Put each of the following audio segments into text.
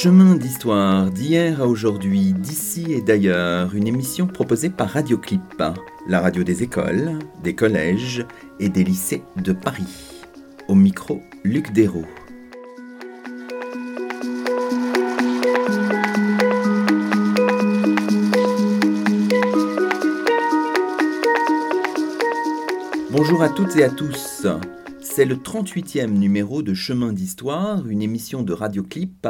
Chemin d'histoire d'hier à aujourd'hui, d'ici et d'ailleurs, une émission proposée par Radioclip, la radio des écoles, des collèges et des lycées de Paris. Au micro, Luc Dérault. Bonjour à toutes et à tous. C'est le 38e numéro de Chemin d'Histoire, une émission de Radioclip,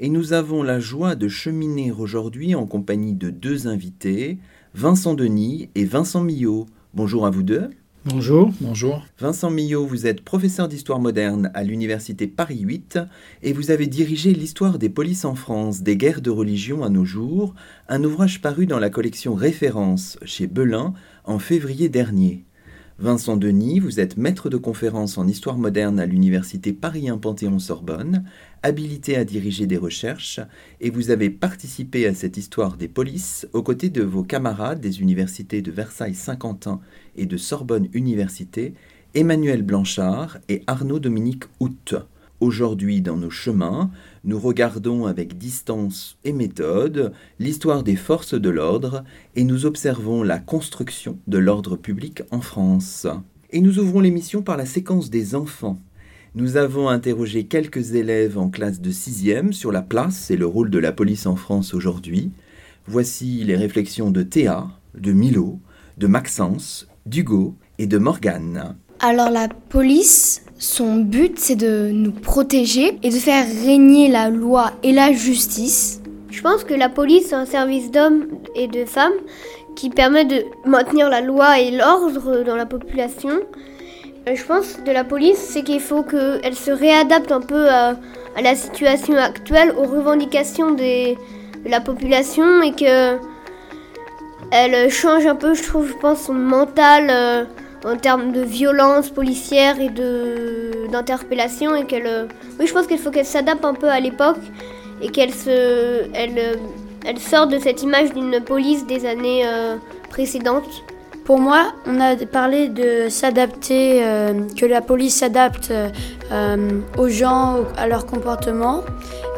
et nous avons la joie de cheminer aujourd'hui en compagnie de deux invités, Vincent Denis et Vincent Millot. Bonjour à vous deux. Bonjour, bonjour. Vincent Millot, vous êtes professeur d'histoire moderne à l'université Paris 8 et vous avez dirigé l'histoire des polices en France, des guerres de religion à nos jours, un ouvrage paru dans la collection Référence chez Belin en février dernier. Vincent Denis, vous êtes maître de conférence en histoire moderne à l'université Paris 1 Panthéon-Sorbonne, habilité à diriger des recherches, et vous avez participé à cette histoire des polices aux côtés de vos camarades des universités de Versailles-Saint-Quentin et de Sorbonne Université, Emmanuel Blanchard et Arnaud Dominique Hout. Aujourd'hui, dans nos chemins, nous regardons avec distance et méthode l'histoire des forces de l'ordre et nous observons la construction de l'ordre public en France. Et nous ouvrons l'émission par la séquence des enfants. Nous avons interrogé quelques élèves en classe de 6e sur la place et le rôle de la police en France aujourd'hui. Voici les réflexions de Théa, de Milo, de Maxence, d'Hugo et de Morgane. Alors la police, son but c'est de nous protéger et de faire régner la loi et la justice. Je pense que la police est un service d'hommes et de femmes qui permet de maintenir la loi et l'ordre dans la population. Euh, Je pense de la police, c'est qu'il faut qu'elle se réadapte un peu à, la situation actuelle, aux revendications de la population et que elle change un peu, je trouve, je pense, son mental euh, en termes de violence policière et d'interpellation et qu'elle, euh, oui, je pense qu'il faut qu'elle s'adapte un peu à l'époque et qu'elle se, elle, euh, elle sort de cette image d'une police des années euh, précédentes. Pour moi, on a parlé de s'adapter, que la police s'adapte euh, aux gens, à leur comportement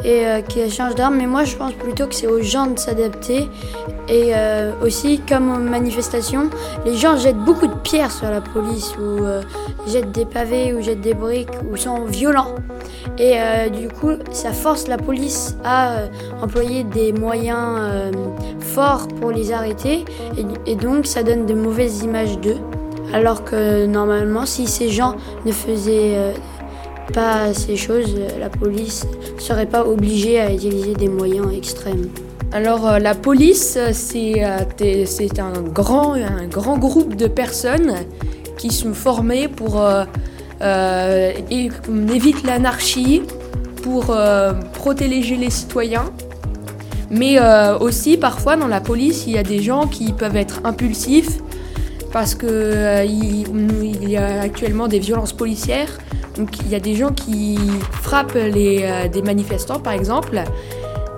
et euh, qu'elle change d'arme. Mais moi, je pense plutôt que c'est aux gens de s'adapter. Et euh, aussi, comme aux manifestations, les gens jettent beaucoup de pierres sur la police ou euh, jettent des pavés ou jettent des briques ou sont violents. Et du coup, ça force la police à employer des moyens forts pour les arrêter. Et, donc, ça donne de mauvaises images d'eux. Alors que normalement, si ces gens ne faisaient pas ces choses, la police ne serait pas obligée à utiliser des moyens extrêmes. Alors euh, la police, euh, c'est un grand, un grand groupe de personnes qui sont formées pour euh, euh, l'anarchie, pour protéger les citoyens. Mais aussi parfois dans la police, il y a des gens qui peuvent être impulsifs parce que euh, y a actuellement des violences policières. Donc il y a des gens qui frappent les, euh, des manifestants par exemple.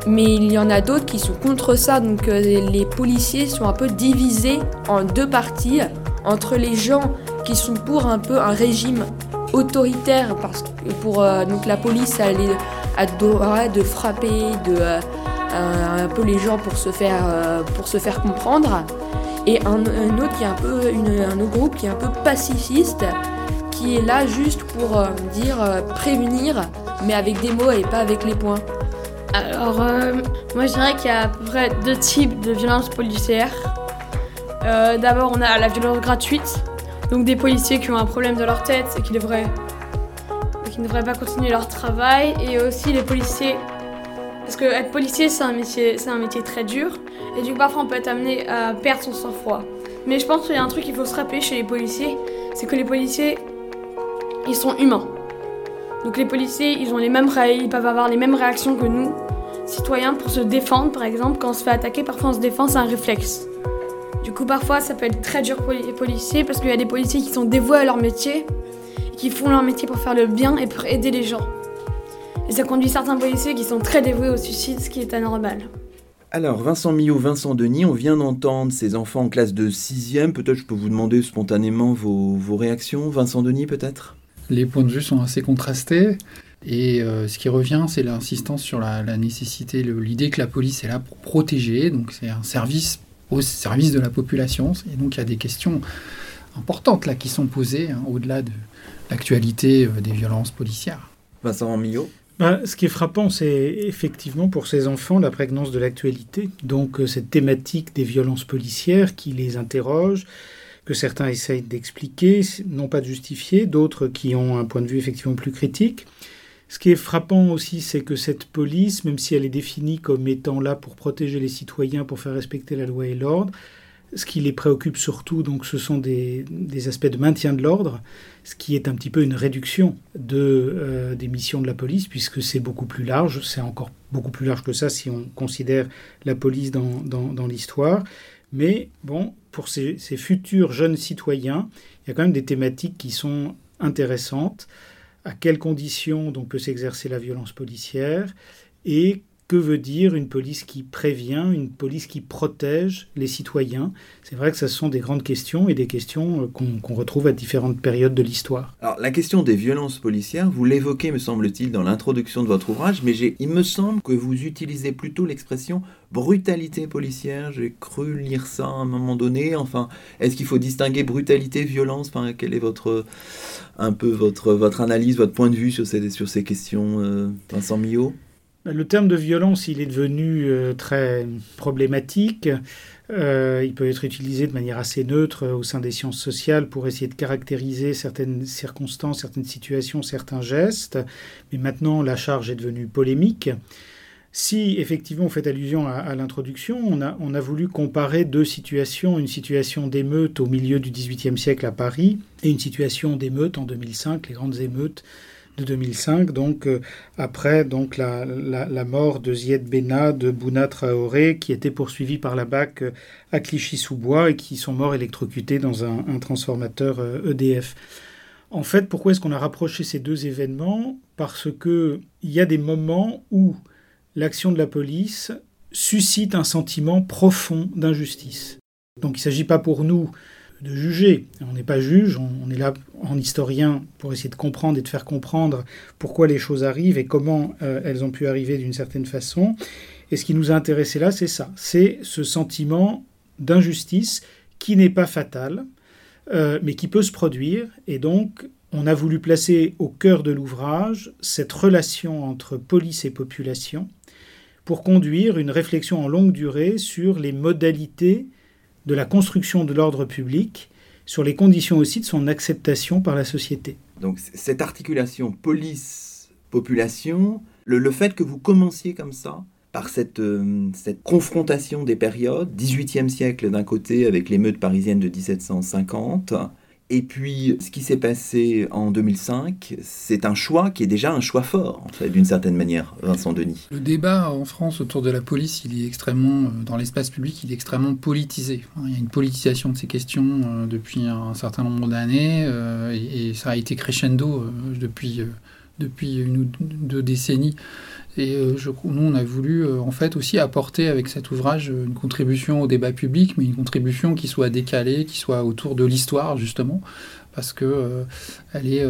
Mais il y en a d'autres qui sont contre ça, donc euh, les policiers sont un peu divisés en deux parties, entre les gens qui sont pour un peu un régime autoritaire, parce que pour donc la police a le droit de frapper, de un, un peu les gens pour se faire euh, pour se faire comprendre, et un, autre qui est un peu un autre groupe qui est un peu pacifiste, qui est là juste pour euh, dire euh, prévenir, mais avec des mots et pas avec les poings. Alors, euh, moi je dirais qu'il y a à peu près deux types de violences policières. Euh, D'abord, on a la violence gratuite, donc des policiers qui ont un problème de leur tête et qui devraient, qui ne devraient pas continuer leur travail, et aussi les policiers. Parce que être policier, c'est un métier, c'est un métier très dur, et du coup parfois on peut être amené à perdre son sang-froid. Mais je pense qu'il y a un truc qu'il faut se rappeler chez les policiers, c'est que les policiers, ils sont humains. Donc les policiers, ils ont les mêmes ils peuvent avoir les mêmes réactions que nous, citoyens, pour se défendre. Par exemple, quand on se fait attaquer, parfois on se défend, c'est un réflexe. Du coup, parfois, ça peut être très dur pour les policiers parce qu'il y a des policiers qui sont dévoués à leur métier qui font leur métier pour faire le bien et pour aider les gens. Et ça conduit certains policiers qui sont très dévoués au suicide, ce qui est anormal. Alors, Vincent Millot, Vincent Denis, on vient d'entendre ces enfants en classe de 6e. Peut-être je peux vous demander spontanément vos, réactions. Vincent Denis, peut-être? Les points de vue sont assez contrastés. Et euh, ce qui revient, c'est l'insistance sur la, nécessité, l'idée que la police est là pour protéger. Donc, c'est un service au service de la population. Et donc, il y a des questions importantes là qui sont posées, hein, au-delà de l'actualité euh, des violences policières. Vincent Millot? Bah, ce qui est frappant, c'est effectivement pour ces enfants la prégnance de l'actualité. Donc euh, cette thématique des violences policières qui les interroge, que certains essayent d'expliquer, non pas de justifier, d'autres qui ont un point de vue effectivement plus critique. Ce qui est frappant aussi, c'est que cette police, même si elle est définie comme étant là pour protéger les citoyens, pour faire respecter la loi et l'ordre, ce qui les préoccupe surtout, donc, ce sont des, aspects de maintien de l'ordre, ce qui est un petit peu une réduction de, euh, des missions de la police, puisque c'est beaucoup plus large, c'est encore beaucoup plus large que ça si on considère la police dans, dans, l'histoire. Mais bon, pour ces, ces, futurs jeunes citoyens, il y a quand même des thématiques qui sont intéressantes. À quelles conditions donc peut s'exercer la violence policière et que veut dire une police qui prévient, une police qui protège les citoyens? C'est vrai que ce sont des grandes questions et des questions euh, qu'on retrouve à différentes périodes de l'histoire. Alors la question des violences policières, vous l'évoquez, me semble-t-il, dans l'introduction de votre ouvrage, mais il me semble que vous utilisez plutôt l'expression brutalité policière. J'ai cru lire ça à un moment donné. Enfin, est-ce qu'il faut distinguer brutalité, violence? Enfin, quelle est votre un peu votre votre analyse, votre point de vue sur ces sur ces questions, euh, Vincent Millot? Le terme de violence, il est devenu euh, très problématique. Euh, il peut être utilisé de manière assez neutre euh, au sein des sciences sociales pour essayer de caractériser certaines circonstances, certaines situations, certains gestes. Mais maintenant, la charge est devenue polémique. Si effectivement on fait allusion à, l'introduction, on a, on a, voulu comparer deux situations, une situation d'émeute au milieu du XVIIIe siècle à Paris et une situation d'émeute en 2005, les grandes émeutes de 2005, donc euh, après donc la, la, mort de Zied Bena, de Bouna Traoré, qui était poursuivi par la BAC euh, à Clichy-sous-Bois et qui sont morts électrocutés dans un, un transformateur EDF. Euh, e en fait, pourquoi est-ce qu'on a rapproché ces deux événements? Parce que il y a des moments où l'action de la police suscite un sentiment profond d'injustice. Donc il ne s'agit pas pour nous de juger. On n'est pas juge, on, est là en historien pour essayer de comprendre et de faire comprendre pourquoi les choses arrivent et comment euh, elles ont pu arriver d'une certaine façon. Et ce qui nous a intéressé là, c'est ça, c'est ce sentiment d'injustice qui n'est pas fatal, euh, mais qui peut se produire. Et donc, on a voulu placer au cœur de l'ouvrage cette relation entre police et population pour conduire une réflexion en longue durée sur les modalités de la construction de l'ordre public, sur les conditions aussi de son acceptation par la société. Donc cette articulation police-population, le, fait que vous commenciez comme ça, par cette, euh, cette confrontation des périodes, 18e siècle d'un côté avec l'émeute parisienne de 1750, et puis, ce qui s'est passé en 2005, c'est un choix qui est déjà un choix fort, d'une certaine manière, Vincent Denis. Le débat en France autour de la police, il est extrêmement, euh, dans l'espace public, il est extrêmement politisé. Il y a une politisation de ces questions euh, depuis un certain nombre d'années, euh, et, ça a été crescendo depuis, depuis une ou deux décennies. Et euh, je, nous, on a voulu euh, en fait aussi apporter avec cet ouvrage une contribution au débat public, mais une contribution qui soit décalée, qui soit autour de l'histoire justement, parce que euh, elle est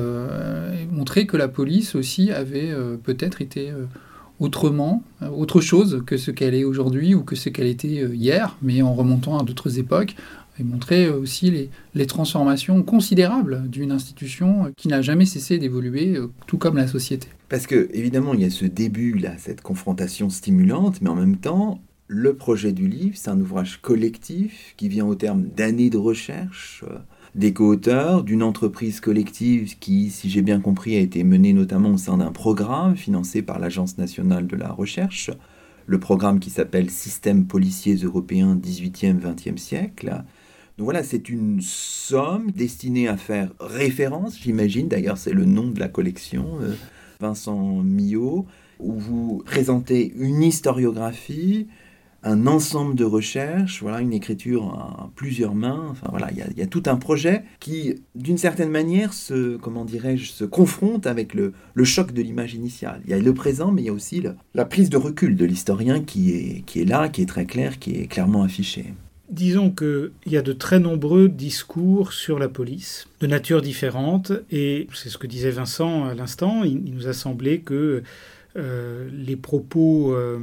montrée que la police aussi avait peut-être été autrement, autre chose que ce qu'elle est aujourd'hui ou que ce qu'elle était hier, mais en remontant à d'autres époques, et montrer aussi les, transformations considérables d'une institution qui n'a jamais cessé d'évoluer, tout comme la société. Parce que, évidemment, il y a ce début, là, cette confrontation stimulante, mais en même temps, le projet du livre, c'est un ouvrage collectif qui vient au terme d'années de recherche, euh, des co-auteurs, d'une entreprise collective qui, si j'ai bien compris, a été menée notamment au sein d'un programme financé par l'Agence nationale de la recherche, le programme qui s'appelle Système policiers européens 18e-20e siècle. Donc voilà, c'est une somme destinée à faire référence, j'imagine, d'ailleurs c'est le nom de la collection, euh, Vincent Millot, où vous présentez une historiographie, un ensemble de recherches, voilà, une écriture à plusieurs mains. Enfin voilà, il y, a tout un projet qui, d'une certaine manière, se, comment dirais-je, se confronte avec le, choc de l'image initiale. Il y a le présent, mais il y a aussi la prise de recul de l'historien qui est, qui est là, qui est très clair, qui est clairement affiché. Disons qu'il y a de très nombreux discours sur la police, de nature différente, et c'est ce que disait Vincent à l'instant, il, nous a semblé que euh, les propos euh,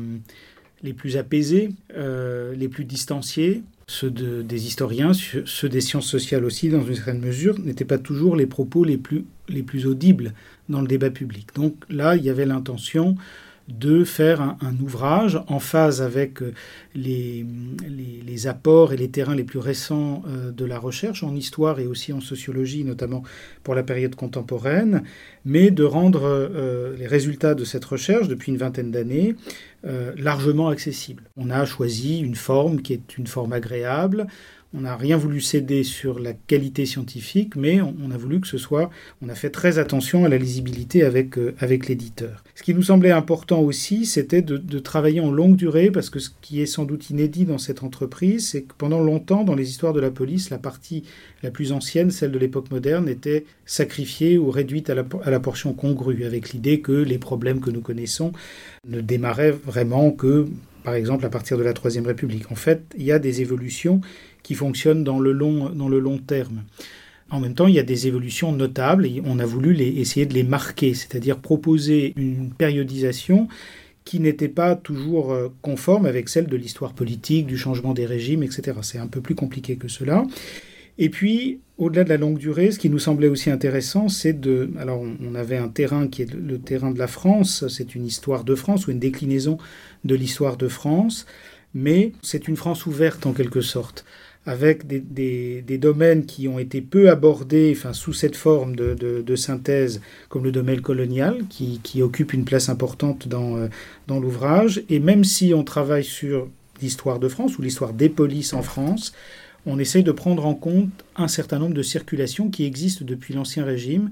les plus apaisés, euh, les plus distanciés, ceux des historiens, ceux des sciences sociales aussi, dans une certaine mesure, n'étaient pas toujours les propos les plus, les plus audibles dans le débat public. Donc là, il y avait l'intention de faire un, ouvrage en phase avec euh, les, les, apports et les terrains les plus récents euh, de la recherche en histoire et aussi en sociologie, notamment pour la période contemporaine, mais de rendre euh, les résultats de cette recherche depuis une vingtaine d'années largement accessibles. On a choisi une forme qui est une forme agréable. On n'a rien voulu céder sur la qualité scientifique, mais on, a voulu que ce soit, on a fait très attention à la lisibilité avec, euh, avec l'éditeur. Ce qui nous semblait important aussi, c'était de, travailler en longue durée, parce que ce qui est sans doute inédit dans cette entreprise, c'est que pendant longtemps, dans les histoires de la police, la partie la plus ancienne, celle de l'époque moderne, était sacrifiée ou réduite à la, à la portion congrue, avec l'idée que les problèmes que nous connaissons ne démarraient vraiment que par exemple à partir de la Troisième République. En fait, il y a des évolutions qui fonctionnent dans le long, dans le long terme. En même temps, il y a des évolutions notables et on a voulu essayer de les marquer, c'est-à-dire proposer une périodisation qui n'était pas toujours euh, conforme avec celle de l'histoire politique, du changement des régimes, etc. C'est un peu plus compliqué que cela. Et puis, au-delà de la longue durée, ce qui nous semblait aussi intéressant, c'est de... Alors, on avait un terrain qui est le terrain de la France, c'est une histoire de France ou une déclinaison de l'histoire de France, mais c'est une France ouverte en quelque sorte avec des, domaines qui ont été peu abordés enfin, sous cette forme de, synthèse, comme le domaine colonial, qui, qui occupe une place importante dans, euh, dans l'ouvrage. Et même si on travaille sur l'histoire de France ou l'histoire des polices en France, on essaye de prendre en compte un certain nombre de circulations qui existent depuis l'Ancien Régime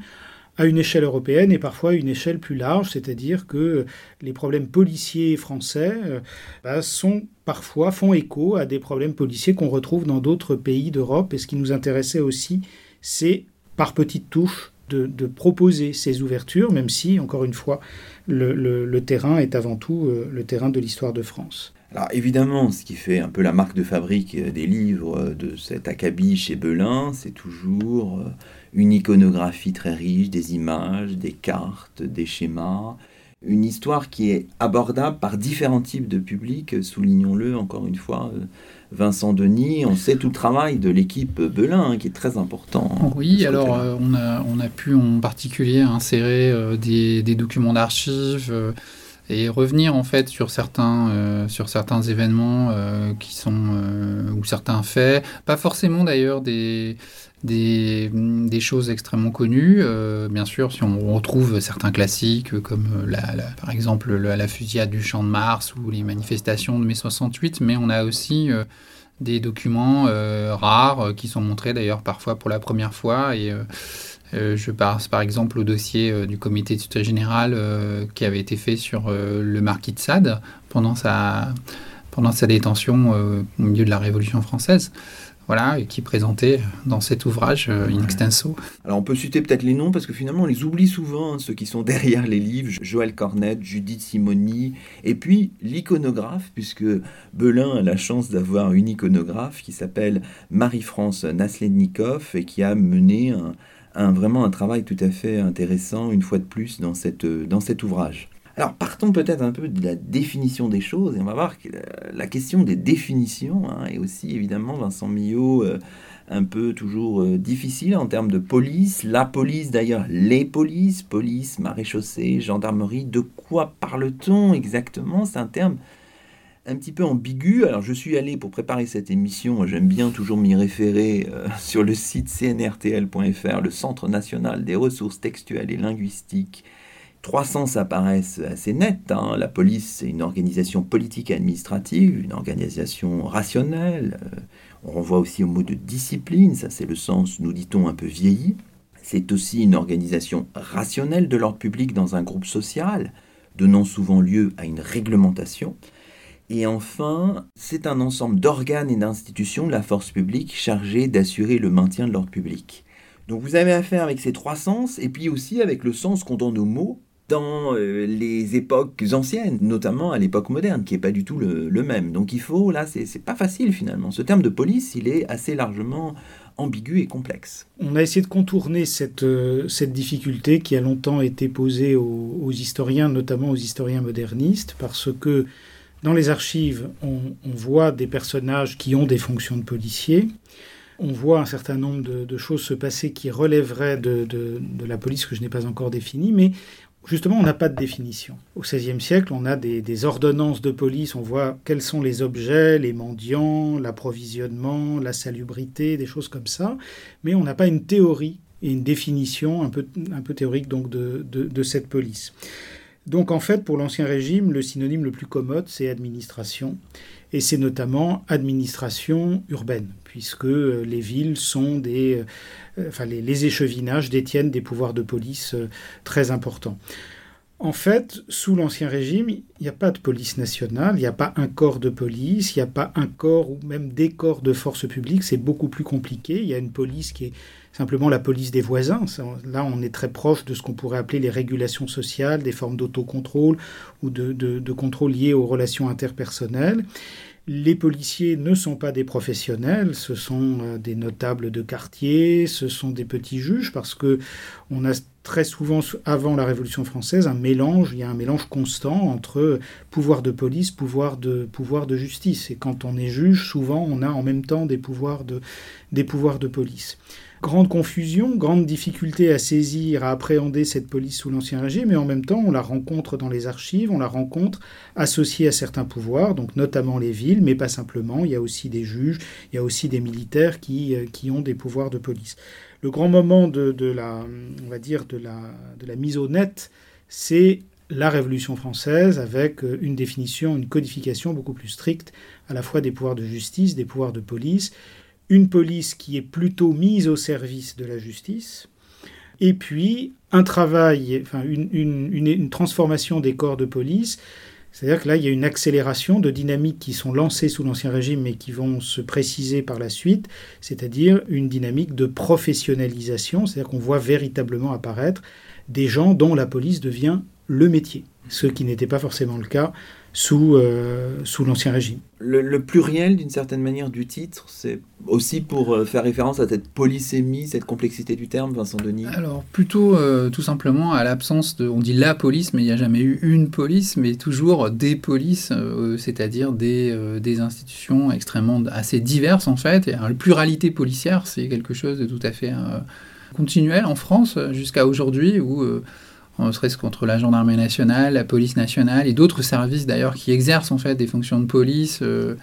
à une échelle européenne et parfois à une échelle plus large, c'est-à-dire que les problèmes policiers français euh, bah, sont parfois font écho à des problèmes policiers qu'on retrouve dans d'autres pays d'Europe. Et ce qui nous intéressait aussi, c'est par petites touches de, proposer ces ouvertures, même si, encore une fois, le, terrain est avant tout euh, le terrain de l'histoire de France. Alors évidemment, ce qui fait un peu la marque de fabrique des livres de cet acabit chez Belin, c'est toujours euh, une iconographie très riche, des images, des cartes, des schémas, une histoire qui est abordable par différents types de publics, soulignons-le encore une fois. Euh, Vincent Denis, on sait tout le travail de l'équipe Belin hein, qui est très important. Oui, alors euh, on, a, on a pu en particulier insérer euh, des, des, documents d'archives et revenir en fait sur certains, sur certains événements qui sont ou certains faits, pas forcément d'ailleurs des des, choses extrêmement connues. Euh, bien sûr, si on retrouve certains classiques comme euh, la, par exemple la, fusillade du champ de Mars ou les manifestations de mai 68, mais on a aussi euh, des documents rares qui sont montrés d'ailleurs parfois pour la première fois. Et je pense par exemple au dossier du comité d'études général qui avait été fait sur le marquis de Sade pendant sa, pendant sa détention au milieu de la Révolution française. Voilà, qui présentait dans cet ouvrage euh, in extenso. Alors on peut citer peut-être les noms parce que finalement on les oublie souvent, hein, ceux qui sont derrière les livres, Joël Cornette, Judith Simoni, et puis l'iconographe, puisque Belin a la chance d'avoir une iconographe qui s'appelle Marie-France Naslednikov et qui a mené un, vraiment un travail tout à fait intéressant une fois de plus dans cet ouvrage. Alors partons peut-être un peu de la définition des choses et on va voir que la question des définitions hein, est aussi évidemment Vincent Millot euh, un peu toujours euh, difficile en termes de police. La police d'ailleurs, les polices, police, maréchaussée, gendarmerie, de quoi parle-t-on exactement? C'est un terme un petit peu ambigu. Alors je suis allé pour préparer cette émission, j'aime bien toujours m'y référer euh, sur le site cnrtl.fr, le Centre national des ressources textuelles et linguistiques Trois sens apparaissent assez nets. Hein. La police, c'est une organisation politique et administrative, une organisation rationnelle. Euh, on renvoie aussi au mot de discipline, ça c'est le sens, nous dit-on, un peu vieilli. C'est aussi une organisation rationnelle de l'ordre public dans un groupe social, donnant souvent lieu à une réglementation. Et enfin, c'est un ensemble d'organes et d'institutions de la force publique chargés d'assurer le maintien de l'ordre public. Donc vous avez affaire avec ces trois sens, et puis aussi avec le sens qu'on donne aux mots dans euh, les époques anciennes, notamment à l'époque moderne, qui n'est pas du tout le, même. Donc il faut, là, c'est pas facile finalement. Ce terme de police, il est assez largement ambigu et complexe. On a essayé de contourner cette, euh, cette difficulté qui a longtemps été posée aux, historiens, notamment aux historiens modernistes, parce que dans les archives, on, voit des personnages qui ont des fonctions de policiers. On voit un certain nombre de, choses se passer qui relèveraient de, la police que je n'ai pas encore définie, mais Justement, on n'a pas de définition. Au XVIe siècle, on a des, ordonnances de police, on voit quels sont les objets, les mendiants, l'approvisionnement, la salubrité, des choses comme ça, mais on n'a pas une théorie et une définition un peu, théorique donc de cette police. Donc en fait, pour l'Ancien Régime, le synonyme le plus commode, c'est administration, et c'est notamment administration urbaine, puisque les villes sont des, euh, enfin, les, échevinages détiennent des pouvoirs de police euh, très importants. En fait, sous l'Ancien Régime, il n'y a pas de police nationale, il n'y a pas un corps de police, il n'y a pas un corps ou même des corps de force publique, c'est beaucoup plus compliqué. Il y a une police qui est simplement la police des voisins. Là, on est très proche de ce qu'on pourrait appeler les régulations sociales, des formes d'autocontrôle ou de, contrôle liés aux relations interpersonnelles. Les policiers ne sont pas des professionnels, ce sont euh, des notables de quartier, ce sont des petits juges, parce que on a très souvent, avant la Révolution française, un mélange, il y a un mélange constant entre pouvoir de police, pouvoir de, pouvoir de justice. Et quand on est juge, souvent, on a en même temps des pouvoirs de, des pouvoirs de police. Grande confusion, grande difficulté à saisir, à appréhender cette police sous l'Ancien Régime, mais en même temps, on la rencontre dans les archives, on la rencontre associée à certains pouvoirs, donc notamment les villes, mais pas simplement. Il y a aussi des juges, il y a aussi des militaires qui, euh, qui ont des pouvoirs de police. Le grand moment de, la, on va dire, de la, de la mise au net, c'est la Révolution française avec euh, une définition, une codification beaucoup plus stricte à la fois des pouvoirs de justice, des pouvoirs de police une police qui est plutôt mise au service de la justice, et puis un travail, enfin une, transformation des corps de police. C'est-à-dire que là, il y a une accélération de dynamiques qui sont lancées sous l'Ancien Régime mais qui vont se préciser par la suite, c'est-à-dire une dynamique de professionnalisation, c'est-à-dire qu'on voit véritablement apparaître des gens dont la police devient le métier, ce qui n'était pas forcément le cas sous, euh, sous l'Ancien Régime. Le, pluriel, d'une certaine manière, du titre, c'est aussi pour euh, faire référence à cette polysémie, cette complexité du terme, Vincent Denis Alors, plutôt euh, tout simplement à l'absence de. On dit la police, mais il n'y a jamais eu une police, mais toujours des polices, c'est-à-dire des, des, institutions extrêmement assez diverses, en fait. Et, la pluralité policière, c'est quelque chose de tout à fait continuel en France jusqu'à aujourd'hui, où ne serait-ce contre la gendarmerie nationale, la police nationale et d'autres services d'ailleurs qui exercent en fait des fonctions de police, euh,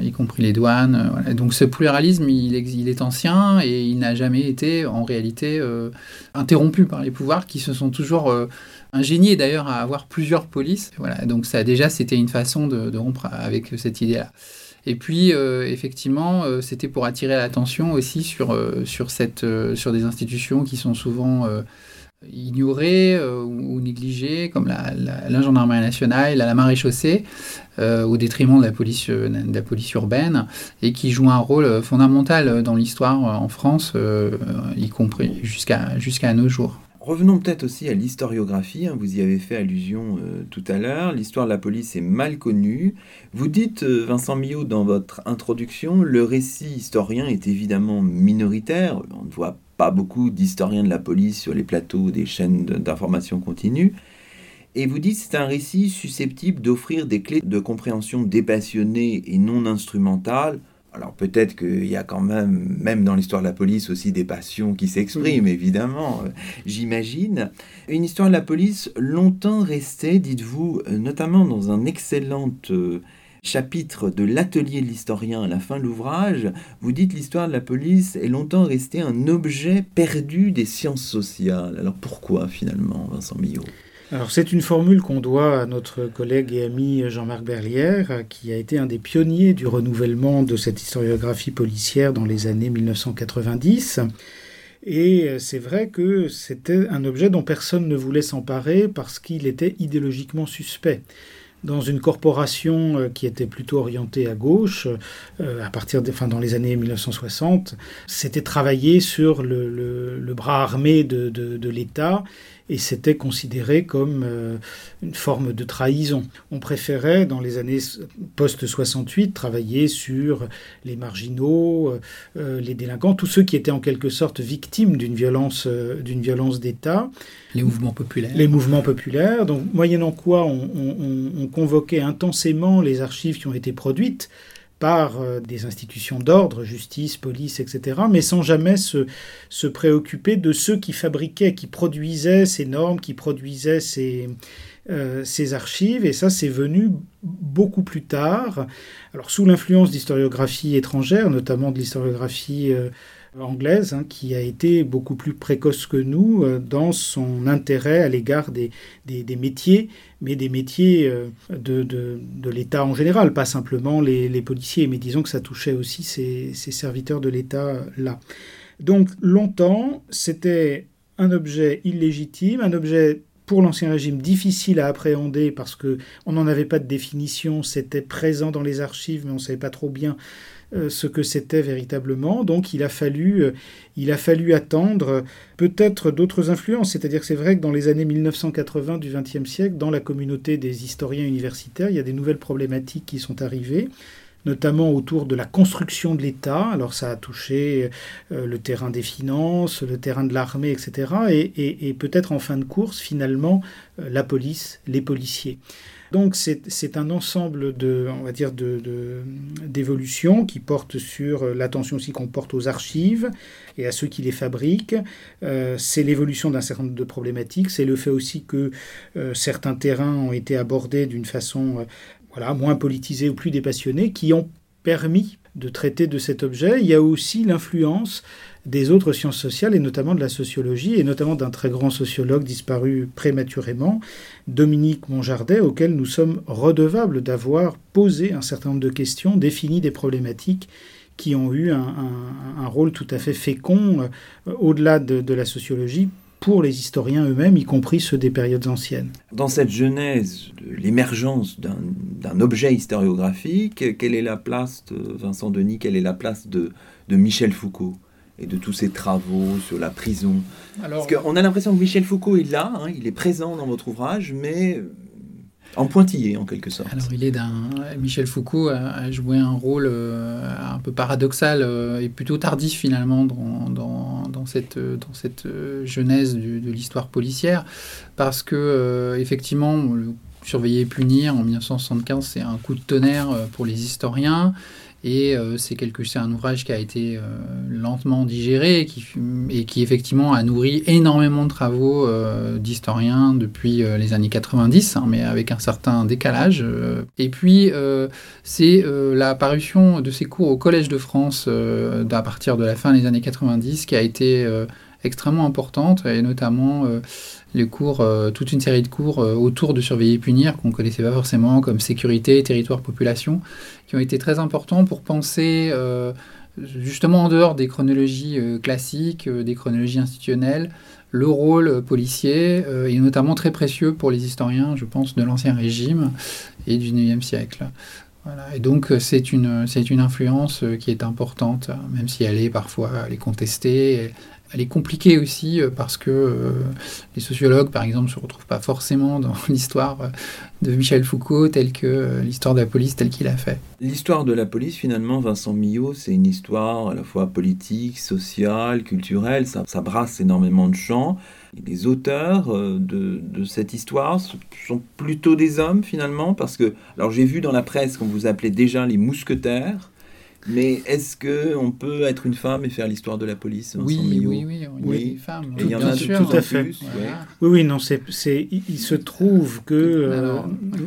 y compris les douanes. Euh, Donc ce pluralisme, il, est ancien et il n'a jamais été en réalité euh, interrompu par les pouvoirs qui se sont toujours ingéniés d'ailleurs à avoir plusieurs polices. Donc ça déjà c'était une façon de, rompre avec cette idée-là. Et puis, effectivement, c'était pour attirer l'attention aussi sur, sur des institutions qui sont souvent ignorés euh, ou, négligés, comme la, gendarmerie nationale, la, la maréchaussée, euh, au détriment de la, police, euh, de la police urbaine, et qui jouent un rôle fondamental dans l'histoire en France, y compris jusqu'à jusqu'à nos jours. Revenons peut-être aussi à l'historiographie, hein. vous y avez fait allusion tout à l'heure, l'histoire de la police est mal connue. Vous dites, Vincent Millot, dans votre introduction, le récit historien est évidemment minoritaire, on ne voit pas beaucoup d'historiens de la police sur les plateaux des chaînes d'information continue. Et vous dites c'est un récit susceptible d'offrir des clés de compréhension dépassionnées et non instrumentales. Alors peut-être qu'il y a quand même, même dans l'histoire de la police, aussi des passions qui s'expriment, évidemment, euh, j'imagine. Une histoire de la police longtemps restée, dites-vous, euh, notamment dans un excellent euh, chapitre de l'atelier de l'historien à la fin de l'ouvrage, vous dites l'histoire de la police est longtemps restée un objet perdu des sciences sociales. Alors pourquoi finalement, Vincent Millot? Alors c'est une formule qu'on doit à notre collègue et ami Jean-Marc Berlière, qui a été un des pionniers du renouvellement de cette historiographie policière dans les années 1990. Et c'est vrai que c'était un objet dont personne ne voulait s'emparer parce qu'il était idéologiquement suspect. Dans une corporation euh, qui était plutôt orientée à gauche, à partir de, enfin, dans les années 1960, c'était travailler sur le, bras armé de, de l'État et c'était considéré comme euh, une forme de trahison. On préférait, dans les années post-68, travailler sur les marginaux, euh, euh, les délinquants, tous ceux qui étaient en quelque sorte victimes d'une violence, d'une violence d'État. Les mouvements populaires. Les mouvements populaires. Donc, moyennant quoi, on, on convoquait intensément les archives qui ont été produites par euh, des institutions d'ordre, justice, police, etc., mais sans jamais se, se, préoccuper de ceux qui fabriquaient, qui produisaient ces normes, qui produisaient ces, euh, ces archives, et ça c'est venu beaucoup plus tard, alors sous l'influence d'historiographie étrangère, notamment de l'historiographie euh, anglaise, hein, qui a été beaucoup plus précoce que nous euh, dans son intérêt à l'égard des, métiers, mais des métiers euh, de, l'État en général, pas simplement les, policiers, mais disons que ça touchait aussi ces, serviteurs de l'État-là. Donc longtemps, c'était un objet illégitime, un objet pour l'Ancien Régime difficile à appréhender parce que on n'en avait pas de définition, c'était présent dans les archives, mais on ne savait pas trop bien euh, ce que c'était véritablement. Donc il a fallu, euh, il a fallu attendre peut-être d'autres influences. C'est-à-dire que c'est vrai que dans les années 1980 du XXe siècle, dans la communauté des historiens universitaires, il y a des nouvelles problématiques qui sont arrivées notamment autour de la construction de l'État. Alors ça a touché euh, le terrain des finances, le terrain de l'armée, etc. Et, peut-être en fin de course, finalement, la police, les policiers. Donc c'est un ensemble de, d'évolutions qui portent sur euh, l'attention aussi qu'on porte aux archives et à ceux qui les fabriquent. Euh, c'est l'évolution d'un certain nombre de problématiques. C'est le fait aussi que euh, certains terrains ont été abordés d'une façon moins politisée ou plus dépassionnée, qui ont permis de traiter de cet objet. Il y a aussi l'influence des autres sciences sociales et notamment de la sociologie et notamment d'un très grand sociologue disparu prématurément, Dominique Monjardet, auquel nous sommes redevables d'avoir posé un certain nombre de questions, défini des problématiques qui ont eu un, rôle tout à fait fécond euh, au-delà de, la sociologie pour les historiens eux-mêmes, y compris ceux des périodes anciennes. Dans cette genèse de l'émergence d'un objet historiographique, quelle est la place de Vincent Denis, quelle est la place de Michel Foucault? Et de tous ses travaux sur la prison. Alors, Parce qu'on a l'impression que Michel Foucault est là, hein, il est présent dans votre ouvrage, mais en pointillé en quelque sorte. Alors il est d'un Michel Foucault a, joué un rôle euh, un peu paradoxal euh, et plutôt tardif finalement dans, dans, dans cette dans cette euh, genèse de l'histoire policière parce que effectivement le surveiller et punir en 1975 c'est un coup de tonnerre pour les historiens et euh, c'est un ouvrage qui a été euh, lentement digéré et qui, et qui effectivement a nourri énormément de travaux euh, d'historiens depuis les années 90, hein, mais avec un certain décalage. Et puis c'est la parution de ces cours au Collège de France à partir de la fin des années 90 qui a été extrêmement importante, et notamment les cours, euh, toute une série de cours euh, autour de surveiller et punir qu'on ne connaissait pas forcément, comme sécurité, territoire, population, qui ont été très importants pour penser euh, justement en dehors des chronologies classiques, des chronologies institutionnelles, le rôle policier est notamment très précieux pour les historiens, je pense, de l'Ancien Régime et du XIXe siècle. Voilà. Et donc c'est une, une influence qui est importante, même si elle est parfois contestée, elle est compliquée aussi euh, parce que euh, les sociologues, par exemple, ne se retrouvent pas forcément dans l'histoire euh, de Michel Foucault telle que l'histoire de la police telle qu'il a fait. L'histoire de la police, finalement, Vincent Millot, c'est une histoire à la fois politique, sociale, culturelle, ça, ça brasse énormément de champs. les auteurs de, de, cette histoire sont plutôt des hommes, finalement, parce que, alors j'ai vu dans la presse qu'on vous appelait déjà les mousquetaires. Mais est-ce que on peut être une femme et faire l'histoire de la police Oui, oui, oui, oui. Des femmes. Et il y en a sûr, tout à fait. Oui, oui, non, c'est, c'est, il se trouve que. Euh,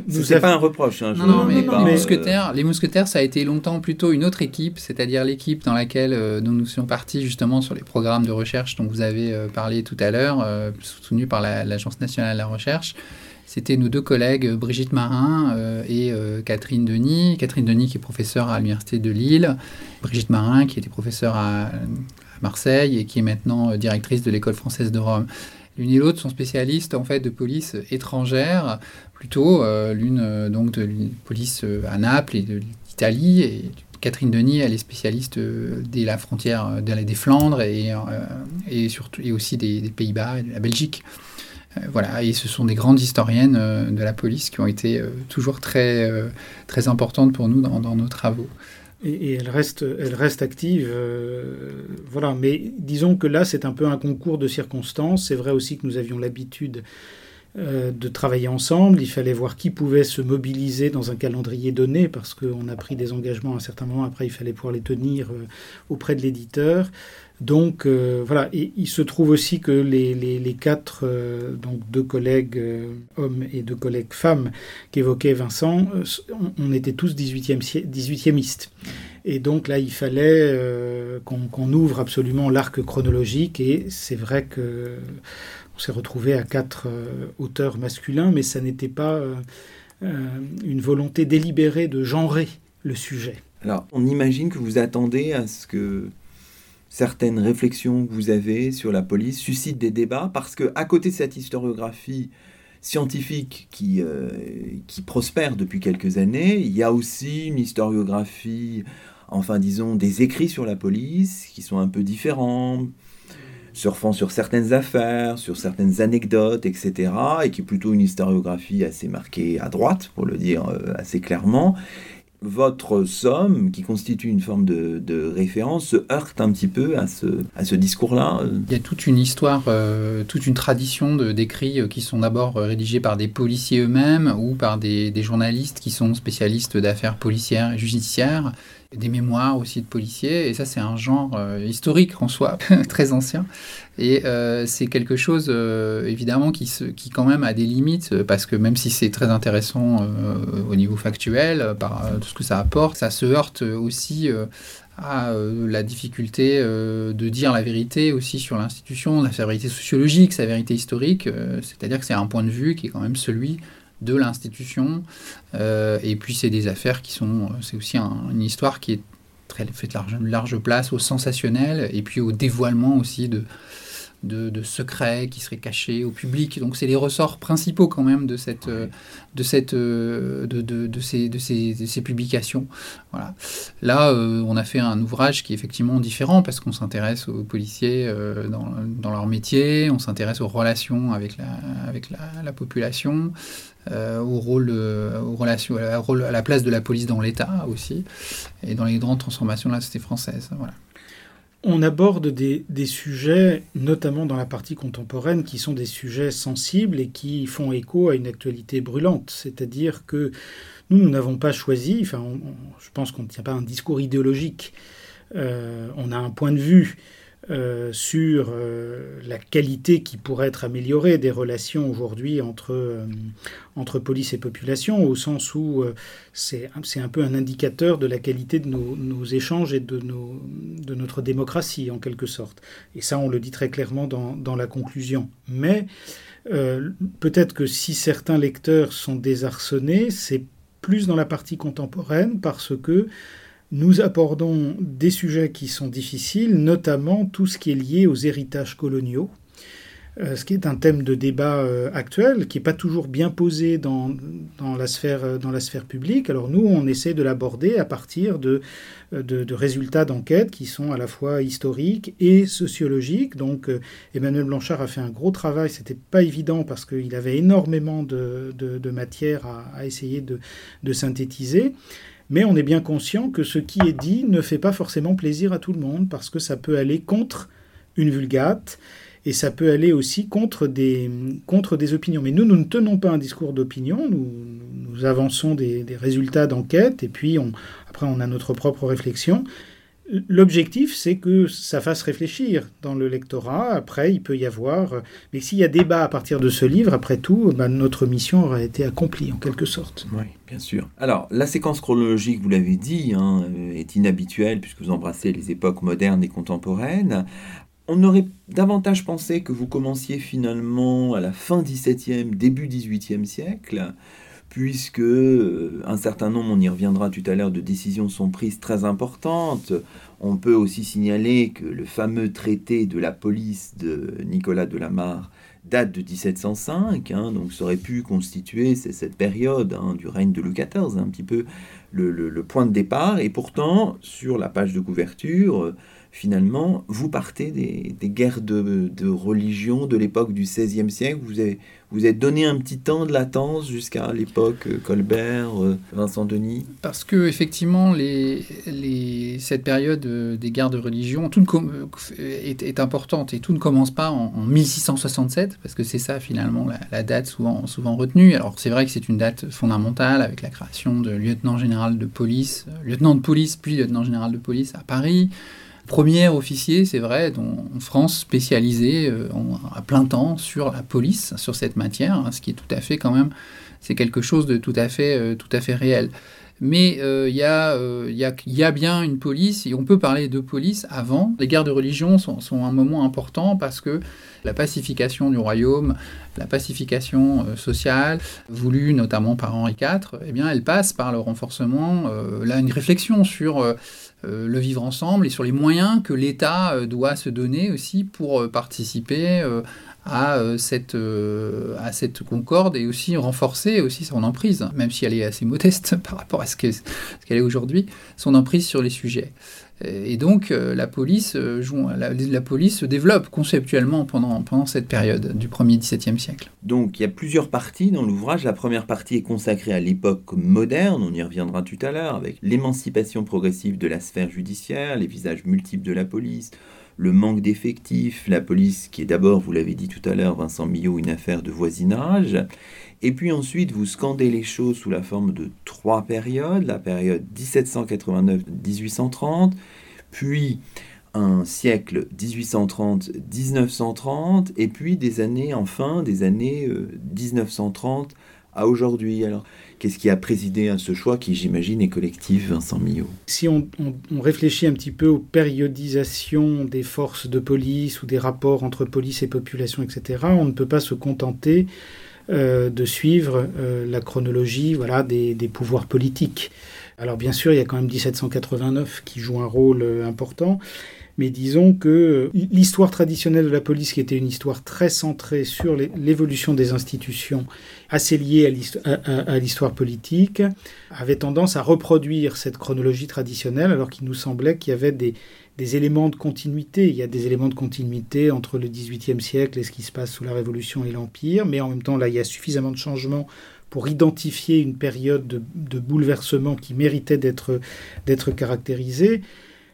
c'est pas un reproche. Hein, non, non, mais, les, mousquetaires, les mousquetaires, ça a été longtemps plutôt une autre équipe, c'est-à-dire l'équipe dans laquelle euh, nous nous sommes partis justement sur les programmes de recherche dont vous avez euh, parlé tout à l'heure, soutenus par l'Agence nationale de la recherche c'était nos deux collègues Brigitte Marin euh, et euh, Catherine Denis. Catherine Denis qui est professeure à l'Université de Lille, Brigitte Marin qui était professeure à, Marseille et qui est maintenant euh, directrice de l'École française de Rome. L'une et l'autre sont spécialistes en fait de police étrangère, plutôt l'une donc de police à Naples et de l'Italie Catherine Denis, elle est spécialiste de la frontière des Flandres et, surtout, et aussi des Pays-Bas et de la Belgique. Voilà, et ce sont des grandes historiennes de la police qui ont été toujours très, très importantes pour nous dans, nos travaux et, elle, reste, elle reste active. Euh, voilà, mais disons que là, c'est un peu un concours de circonstances. C'est vrai aussi que nous avions l'habitude euh, de travailler ensemble. Il fallait voir qui pouvait se mobiliser dans un calendrier donné, parce qu'on a pris des engagements à un certain moment. Après, il fallait pouvoir les tenir euh, auprès de l'éditeur. Donc euh, voilà, et il se trouve aussi que les, les, quatre, donc deux collègues hommes et deux collègues femmes qu'évoquait Vincent, on, était tous 18e, 18e Et donc là, il fallait qu'on ouvre absolument l'arc chronologique, et c'est vrai que on s'est retrouvé à quatre auteurs masculins, mais ça n'était pas une volonté délibérée de genrer le sujet. Alors, on imagine que vous attendez à ce que certaines réflexions que vous avez sur la police suscitent des débats parce que à côté de cette historiographie scientifique qui, euh, qui prospère depuis quelques années, il y a aussi une historiographie, enfin disons, des écrits sur la police qui sont un peu différents, surfant sur certaines affaires, sur certaines anecdotes, etc., et qui est plutôt une historiographie assez marquée à droite, pour le dire euh, assez clairement, votre somme, qui constitue une forme de, référence, se heurte un petit peu à ce, à ce discours-là Il y a toute une histoire, euh, toute une tradition d'écrits euh, qui sont d'abord rédigés par des policiers eux-mêmes ou par des, des, journalistes qui sont spécialistes d'affaires policières et judiciaires des mémoires aussi de policiers, et ça c'est un genre euh, historique en soi, très ancien, et euh, c'est quelque chose euh, évidemment qui, se, qui quand même a des limites, parce que même si c'est très intéressant au niveau factuel, par tout ce que ça apporte, ça se heurte aussi à la difficulté de dire la vérité aussi sur l'institution, sa vérité sociologique, sa vérité historique, c'est-à-dire que c'est un point de vue qui est quand même celui de l'institution. Euh, et puis c'est des affaires qui sont, c'est aussi une histoire qui est très fait large, large place au sensationnel et puis au dévoilement aussi de, de, secrets qui seraient cachés au public. Donc c'est les ressorts principaux quand même de, cette, de, cette, de, de, ces, de, ces, publications. Voilà. Là, euh, on a fait un ouvrage qui est effectivement différent parce qu'on s'intéresse aux policiers euh, dans, dans, leur métier, on s'intéresse aux relations avec la, avec la, la population. Euh, au rôle, euh, aux relations, à, rôle, à la place de la police dans l'État aussi, et dans les grandes transformations de la société française. Voilà. On aborde des, sujets, notamment dans la partie contemporaine, qui sont des sujets sensibles et qui font écho à une actualité brûlante. C'est-à-dire que nous, nous n'avons pas choisi, enfin, je pense qu'on ne tient pas un discours idéologique, euh, on a un point de vue euh, sur euh, la qualité qui pourrait être améliorée des relations aujourd'hui entre, euh, entre police et population, au sens où c'est un peu un indicateur de la qualité de nos, nos, échanges et de, nos, de notre démocratie, en quelque sorte. Et ça, on le dit très clairement dans, dans la conclusion. Mais peut-être que si certains lecteurs sont désarçonnés, c'est plus dans la partie contemporaine, parce que nous abordons des sujets qui sont difficiles, notamment tout ce qui est lié aux héritages coloniaux, euh, ce qui est un thème de débat euh, actuel, qui n'est pas toujours bien posé dans, la sphère, euh, dans publique. Alors nous, on essaie de l'aborder à partir de, de, résultats d'enquête qui sont à la fois historiques et sociologiques. Donc Emmanuel Blanchard a fait un gros travail, c'était pas évident parce qu'il avait énormément de, de matière à, à essayer de, synthétiser. Mais on est bien conscient que ce qui est dit ne fait pas forcément plaisir à tout le monde parce que ça peut aller contre une vulgate et ça peut aller aussi contre des, opinions. Mais nous, nous ne tenons pas un discours d'opinion, nous, avançons des, résultats d'enquête et puis après on a notre propre réflexion. L'objectif, c'est que ça fasse réfléchir dans le lectorat. Après, il peut y avoir. Mais s'il y a débat à partir de ce livre, après tout, ben, notre mission aura été accomplie en quelque sorte. Oui, bien sûr. Alors, la séquence chronologique, vous l'avez dit, hein, est inhabituelle puisque vous embrassez les époques modernes et contemporaines. On aurait davantage pensé que vous commenciez finalement à la fin 17e, début 18e siècle puisque euh, un certain nombre, on y reviendra tout à l'heure, de décisions sont prises très importantes. On peut aussi signaler que le fameux traité de la police de Nicolas Delamarre date de 1705, hein, donc ça aurait pu constituer cette période hein, du règne de Louis XIV, un petit peu le, point de départ, et pourtant, sur la page de couverture, finalement, vous partez des, guerres de, religion de l'époque du XVIe siècle. Vous avez, vous avez donné un petit temps de latence jusqu'à l'époque euh, Colbert, euh, Vincent Denis Parce que, effectivement, cette période euh, des guerres de religion tout est, est, importante et tout ne commence pas en, 1667, parce que c'est ça, finalement, la, date souvent, souvent retenue. Alors, c'est vrai que c'est une date fondamentale avec la création de lieutenant général de police, lieutenant de police, puis lieutenant général de police à Paris premier officier, c'est vrai, en France spécialisé euh, à plein temps sur la police, sur cette matière, hein, ce qui est tout à fait quand même, c'est quelque chose de tout à fait, euh, tout à fait réel. Mais euh, il y, y, a bien une police, et on peut parler de police avant. Les guerres de religion sont, un moment important parce que la pacification du royaume, la pacification sociale, voulue notamment par Henri IV, eh bien, elle passe par le renforcement, là, une réflexion sur euh, le vivre ensemble et sur les moyens que l'État euh, doit se donner aussi pour euh, participer à cette, à cette concorde et aussi renforcer aussi son emprise, même si elle est assez modeste par rapport à ce qu'elle est aujourd'hui, son emprise sur les sujets. Et donc euh, la police, euh, la, police se développe conceptuellement pendant, pendant cette période du 1er XVIIe siècle. Donc il y a plusieurs parties dans l'ouvrage. La première partie est consacrée à l'époque moderne, on y reviendra tout à l'heure, avec l'émancipation progressive de la sphère judiciaire, les visages multiples de la police, le manque d'effectifs, la police qui est d'abord, vous l'avez dit tout à l'heure, Vincent Millot, une affaire de voisinage. Et puis ensuite, vous scandez les choses sous la forme de trois périodes, la période 1789-1830, puis un siècle 1830-1930, et puis des années, enfin, des années 1930 euh, à aujourd'hui. Alors, qu'est-ce qui a présidé à ce choix qui, j'imagine, est collectif, Vincent Millot? Si on, réfléchit un petit peu aux périodisations des forces de police ou des rapports entre police et population, etc., on ne peut pas se contenter euh, de suivre euh, la chronologie voilà, des, pouvoirs politiques. Alors bien sûr, il y a quand même 1789 qui joue un rôle euh, important, mais disons que l'histoire traditionnelle de la police, qui était une histoire très centrée sur l'évolution des institutions, assez liée à l'histoire politique, avait tendance à reproduire cette chronologie traditionnelle, alors qu'il nous semblait qu'il y avait des, des éléments de continuité. Il y a des éléments de continuité entre le XVIIIe siècle et ce qui se passe sous la Révolution et l'Empire, mais en même temps, là, il y a suffisamment de changements pour identifier une période de, bouleversement qui méritait d'être caractérisée.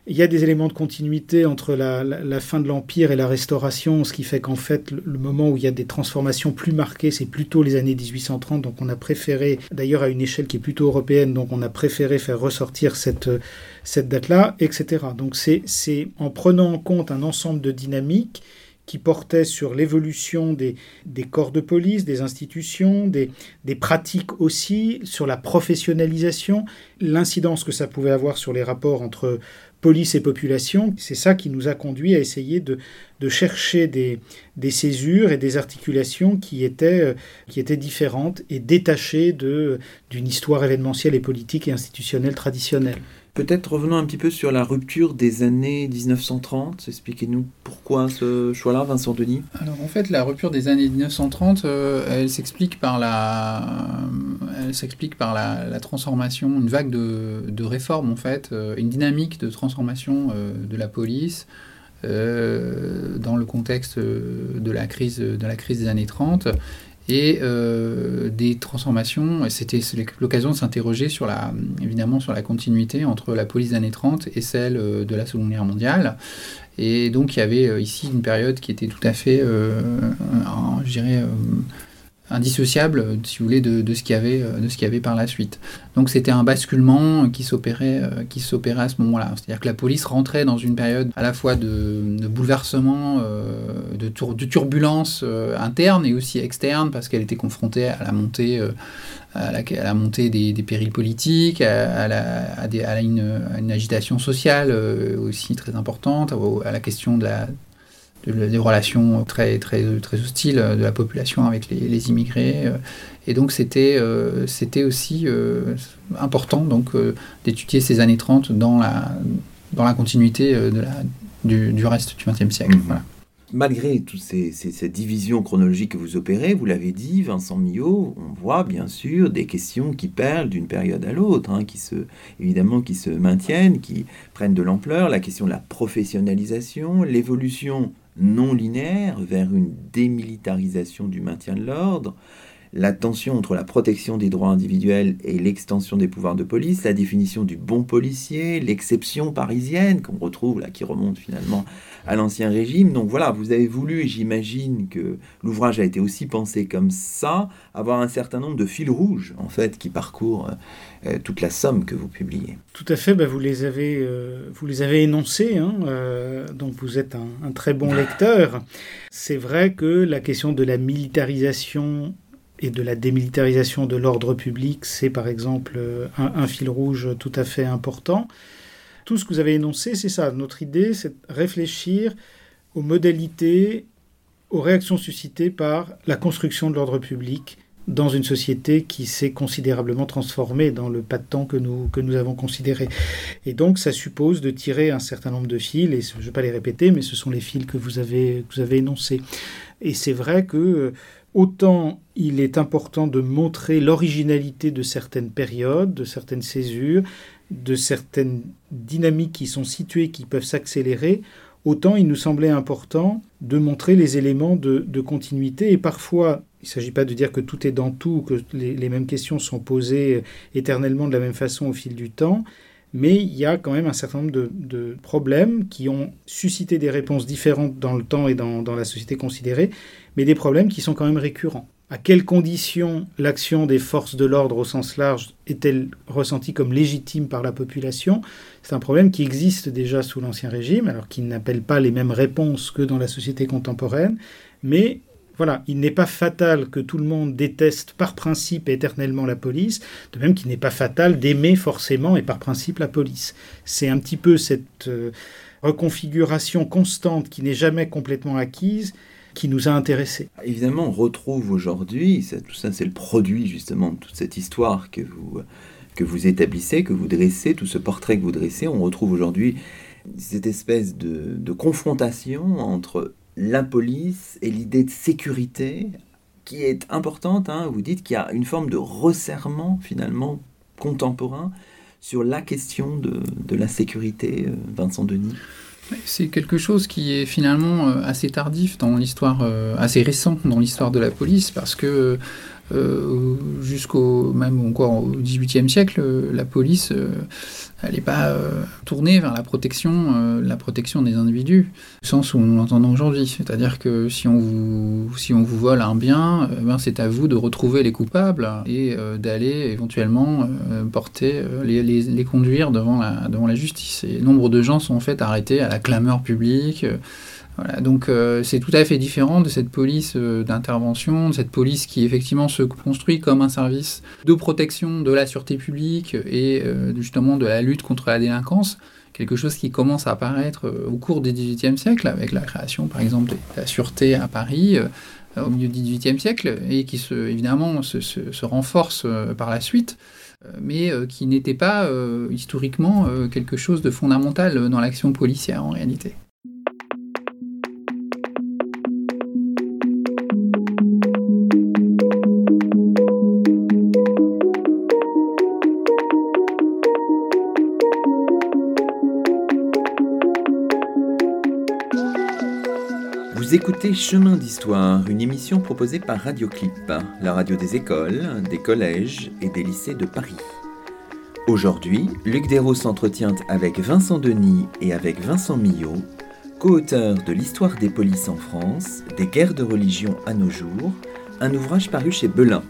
Il y a des éléments de continuité entre la, fin de l'Empire et la Restauration, ce qui fait qu'en fait, le, moment où il y a des transformations plus marquées, c'est plutôt les années 1830. Donc on a préféré, d'ailleurs à une échelle qui est plutôt européenne, donc on a préféré faire ressortir cette, cette date-là, etc. Donc c'est en prenant en compte un ensemble de dynamiques qui portaient sur l'évolution des, corps de police, des institutions, des, pratiques aussi, sur la professionnalisation, l'incidence que ça pouvait avoir sur les rapports entre police et population. C'est ça qui nous a conduit à essayer de, chercher des, des, césures et des articulations qui étaient, euh, qui étaient différentes et détachées d'une histoire événementielle et politique et institutionnelle traditionnelle. Peut-être revenons un petit peu sur la rupture des années 1930. Expliquez-nous pourquoi ce choix-là, Vincent Denis. Alors en fait, la rupture des années 1930, euh, elle s'explique par la, elle s'explique par la, transformation, une vague de, de réformes en fait, euh, une dynamique de transformation euh, de la police. dans le contexte de la crise, de la crise des années 30 et euh, des transformations. C'était l'occasion de s'interroger sur la, évidemment sur la continuité entre la police des années 30 et celle euh, de la Seconde Guerre mondiale. Et donc il y avait euh, ici une période qui était tout à fait, je dirais, indissociable, si vous voulez, de, ce qu'il y avait, de ce qu'il y avait par la suite. Donc c'était un basculement qui s'opérait, qui s'opérait à ce moment-là. C'est-à-dire que la police rentrait dans une période à la fois de, bouleversement, de, tour, de turbulence interne et aussi externe, parce qu'elle était confrontée à la montée, des, périls politiques, à, une, agitation sociale aussi très importante, à la question de la des relations très, très, très hostiles de la population avec les, immigrés. Euh, et donc c'était euh, c'était aussi euh, important donc d'étudier ces années 30 dans la, dans la continuité de la, du, du reste du XXe siècle. Mmh. malgré toute ces, cette division chronologique que vous opérez, vous l'avez dit, Vincent Millot, on voit bien sûr des questions qui perlent d'une période à l'autre, hein, qui se, évidemment qui se maintiennent, qui prennent de l'ampleur, la question de la professionnalisation, l'évolution non linéaire vers une démilitarisation du maintien de l'ordre, la tension entre la protection des droits individuels et l'extension des pouvoirs de police, la définition du bon policier, l'exception parisienne qu'on retrouve là, qui remonte finalement à l'ancien régime. Donc voilà, vous avez voulu, et j'imagine que l'ouvrage a été aussi pensé comme ça, avoir un certain nombre de fils rouges en fait qui parcourent euh, toute la somme que vous publiez. Tout à fait, bah, vous, les avez, euh, vous les avez énoncés, hein, euh, donc vous êtes un, un très bon lecteur. C'est vrai que la question de la militarisation et de la démilitarisation de l'ordre public, c'est par exemple un, fil rouge tout à fait important. Tout ce que vous avez énoncé, c'est ça. Notre idée, c'est de réfléchir aux modalités, aux réactions suscitées par la construction de l'ordre public dans une société qui s'est considérablement transformée dans le pas de temps que nous, que nous avons considéré. Et donc, ça suppose de tirer un certain nombre de fils, et je ne vais pas les répéter, mais ce sont les fils que vous avez, que vous avez énoncés. Et c'est vrai que Autant il est important de montrer l'originalité de certaines périodes, de certaines césures, de certaines dynamiques qui sont situées, qui peuvent s'accélérer, autant il nous semblait important de montrer les éléments de, continuité. Et parfois, il ne s'agit pas de dire que tout est dans tout, que les, mêmes questions sont posées éternellement de la même façon au fil du temps, mais il y a quand même un certain nombre de, problèmes qui ont suscité des réponses différentes dans le temps et dans, la société considérée, mais des problèmes qui sont quand même récurrents. À quelles conditions l'action des forces de l'ordre au sens large est-elle ressentie comme légitime par la population? C'est un problème qui existe déjà sous l'Ancien Régime, alors qu'il n'appelle pas les mêmes réponses que dans la société contemporaine, mais voilà, il n'est pas fatal que tout le monde déteste par principe éternellement la police, de même qu'il n'est pas fatal d'aimer forcément et par principe la police. C'est un petit peu cette euh, reconfiguration constante qui n'est jamais complètement acquise qui nous a intéressés. Évidemment, on retrouve aujourd'hui, tout ça c'est le produit justement de toute cette histoire que vous, que vous établissez, que vous dressez, tout ce portrait que vous dressez, on retrouve aujourd'hui cette espèce de, confrontation entre la police et l'idée de sécurité qui est importante. Hein. Vous dites qu'il y a une forme de resserrement finalement contemporain sur la question de, de la sécurité, euh, Vincent Denis. C'est quelque chose qui est finalement euh, assez tardif dans l'histoire, euh, assez récent dans l'histoire de la police, parce que euh, jusqu'au même encore au XVIIIe siècle, la police, elle n'est pas tournée vers la protection, la protection des individus, au sens où nous l'entendons aujourd'hui. C'est-à-dire que si on vous, si on vous vole un bien, ben c'est à vous de retrouver les coupables et d'aller éventuellement porter, les, les, les, conduire devant la, devant la justice. Et nombre de gens sont en fait arrêtés à la clameur publique. Voilà, donc euh, c'est tout à fait différent de cette police euh, d'intervention, de cette police qui effectivement se construit comme un service de protection de la sûreté publique et euh, justement de la lutte contre la délinquance, quelque chose qui commence à apparaître au cours du XVIIIe siècle avec la création par exemple de la sûreté à Paris au milieu du XVIIIe siècle et qui se, évidemment se, se, renforce par la suite mais qui n'était pas historiquement quelque chose de fondamental dans l'action policière en réalité. Chemin d'Histoire, une émission proposée par Radioclip, la radio des écoles, des collèges et des lycées de Paris. Aujourd'hui, Luc Dérault s'entretient avec Vincent Denis et avec Vincent Millot, co-auteurs de L'histoire des polices en France, des guerres de religion à nos jours, un ouvrage paru chez Belin.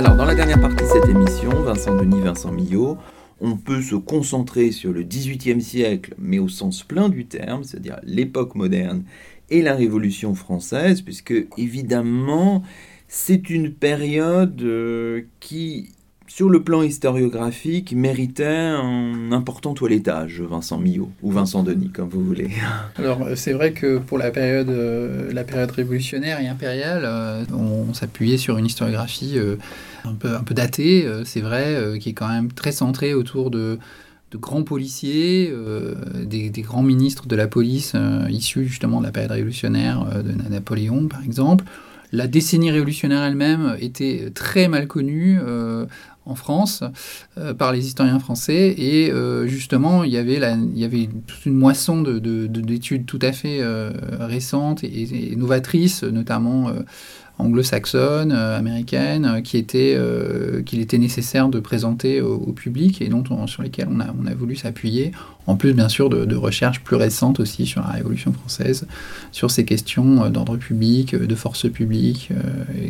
Alors, dans la dernière partie de cette émission, Vincent Denis, Vincent Millot, on peut se concentrer sur le XVIIIe siècle, mais au sens plein du terme, c'est-à-dire l'époque moderne et la Révolution française, puisque évidemment, c'est une période euh, qui sur le plan historiographique, méritait un important toilettage, Vincent Millot, ou Vincent Denis, comme vous voulez. Alors, euh, c'est vrai que pour la période, euh, la période révolutionnaire et impériale, on, s'appuyait sur une historiographie un, peu, peu datée, c'est vrai, qui est quand même très centrée autour de, grands policiers, des, des, grands ministres de la police issus justement de la période révolutionnaire de Napoléon, par exemple. La décennie révolutionnaire elle-même était très mal connue en France euh, par les historiens français. Et euh, justement, il y, avait toute une moisson d'études de, tout à fait euh, récentes et, novatrices, notamment anglo-saxonne, euh, américaine, euh, qui était, euh, qu'il était nécessaire de présenter au, public et dont sur lesquels on a, voulu s'appuyer, en plus bien sûr de, recherches plus récentes aussi sur la Révolution française, sur ces questions d'ordre public, de force publique,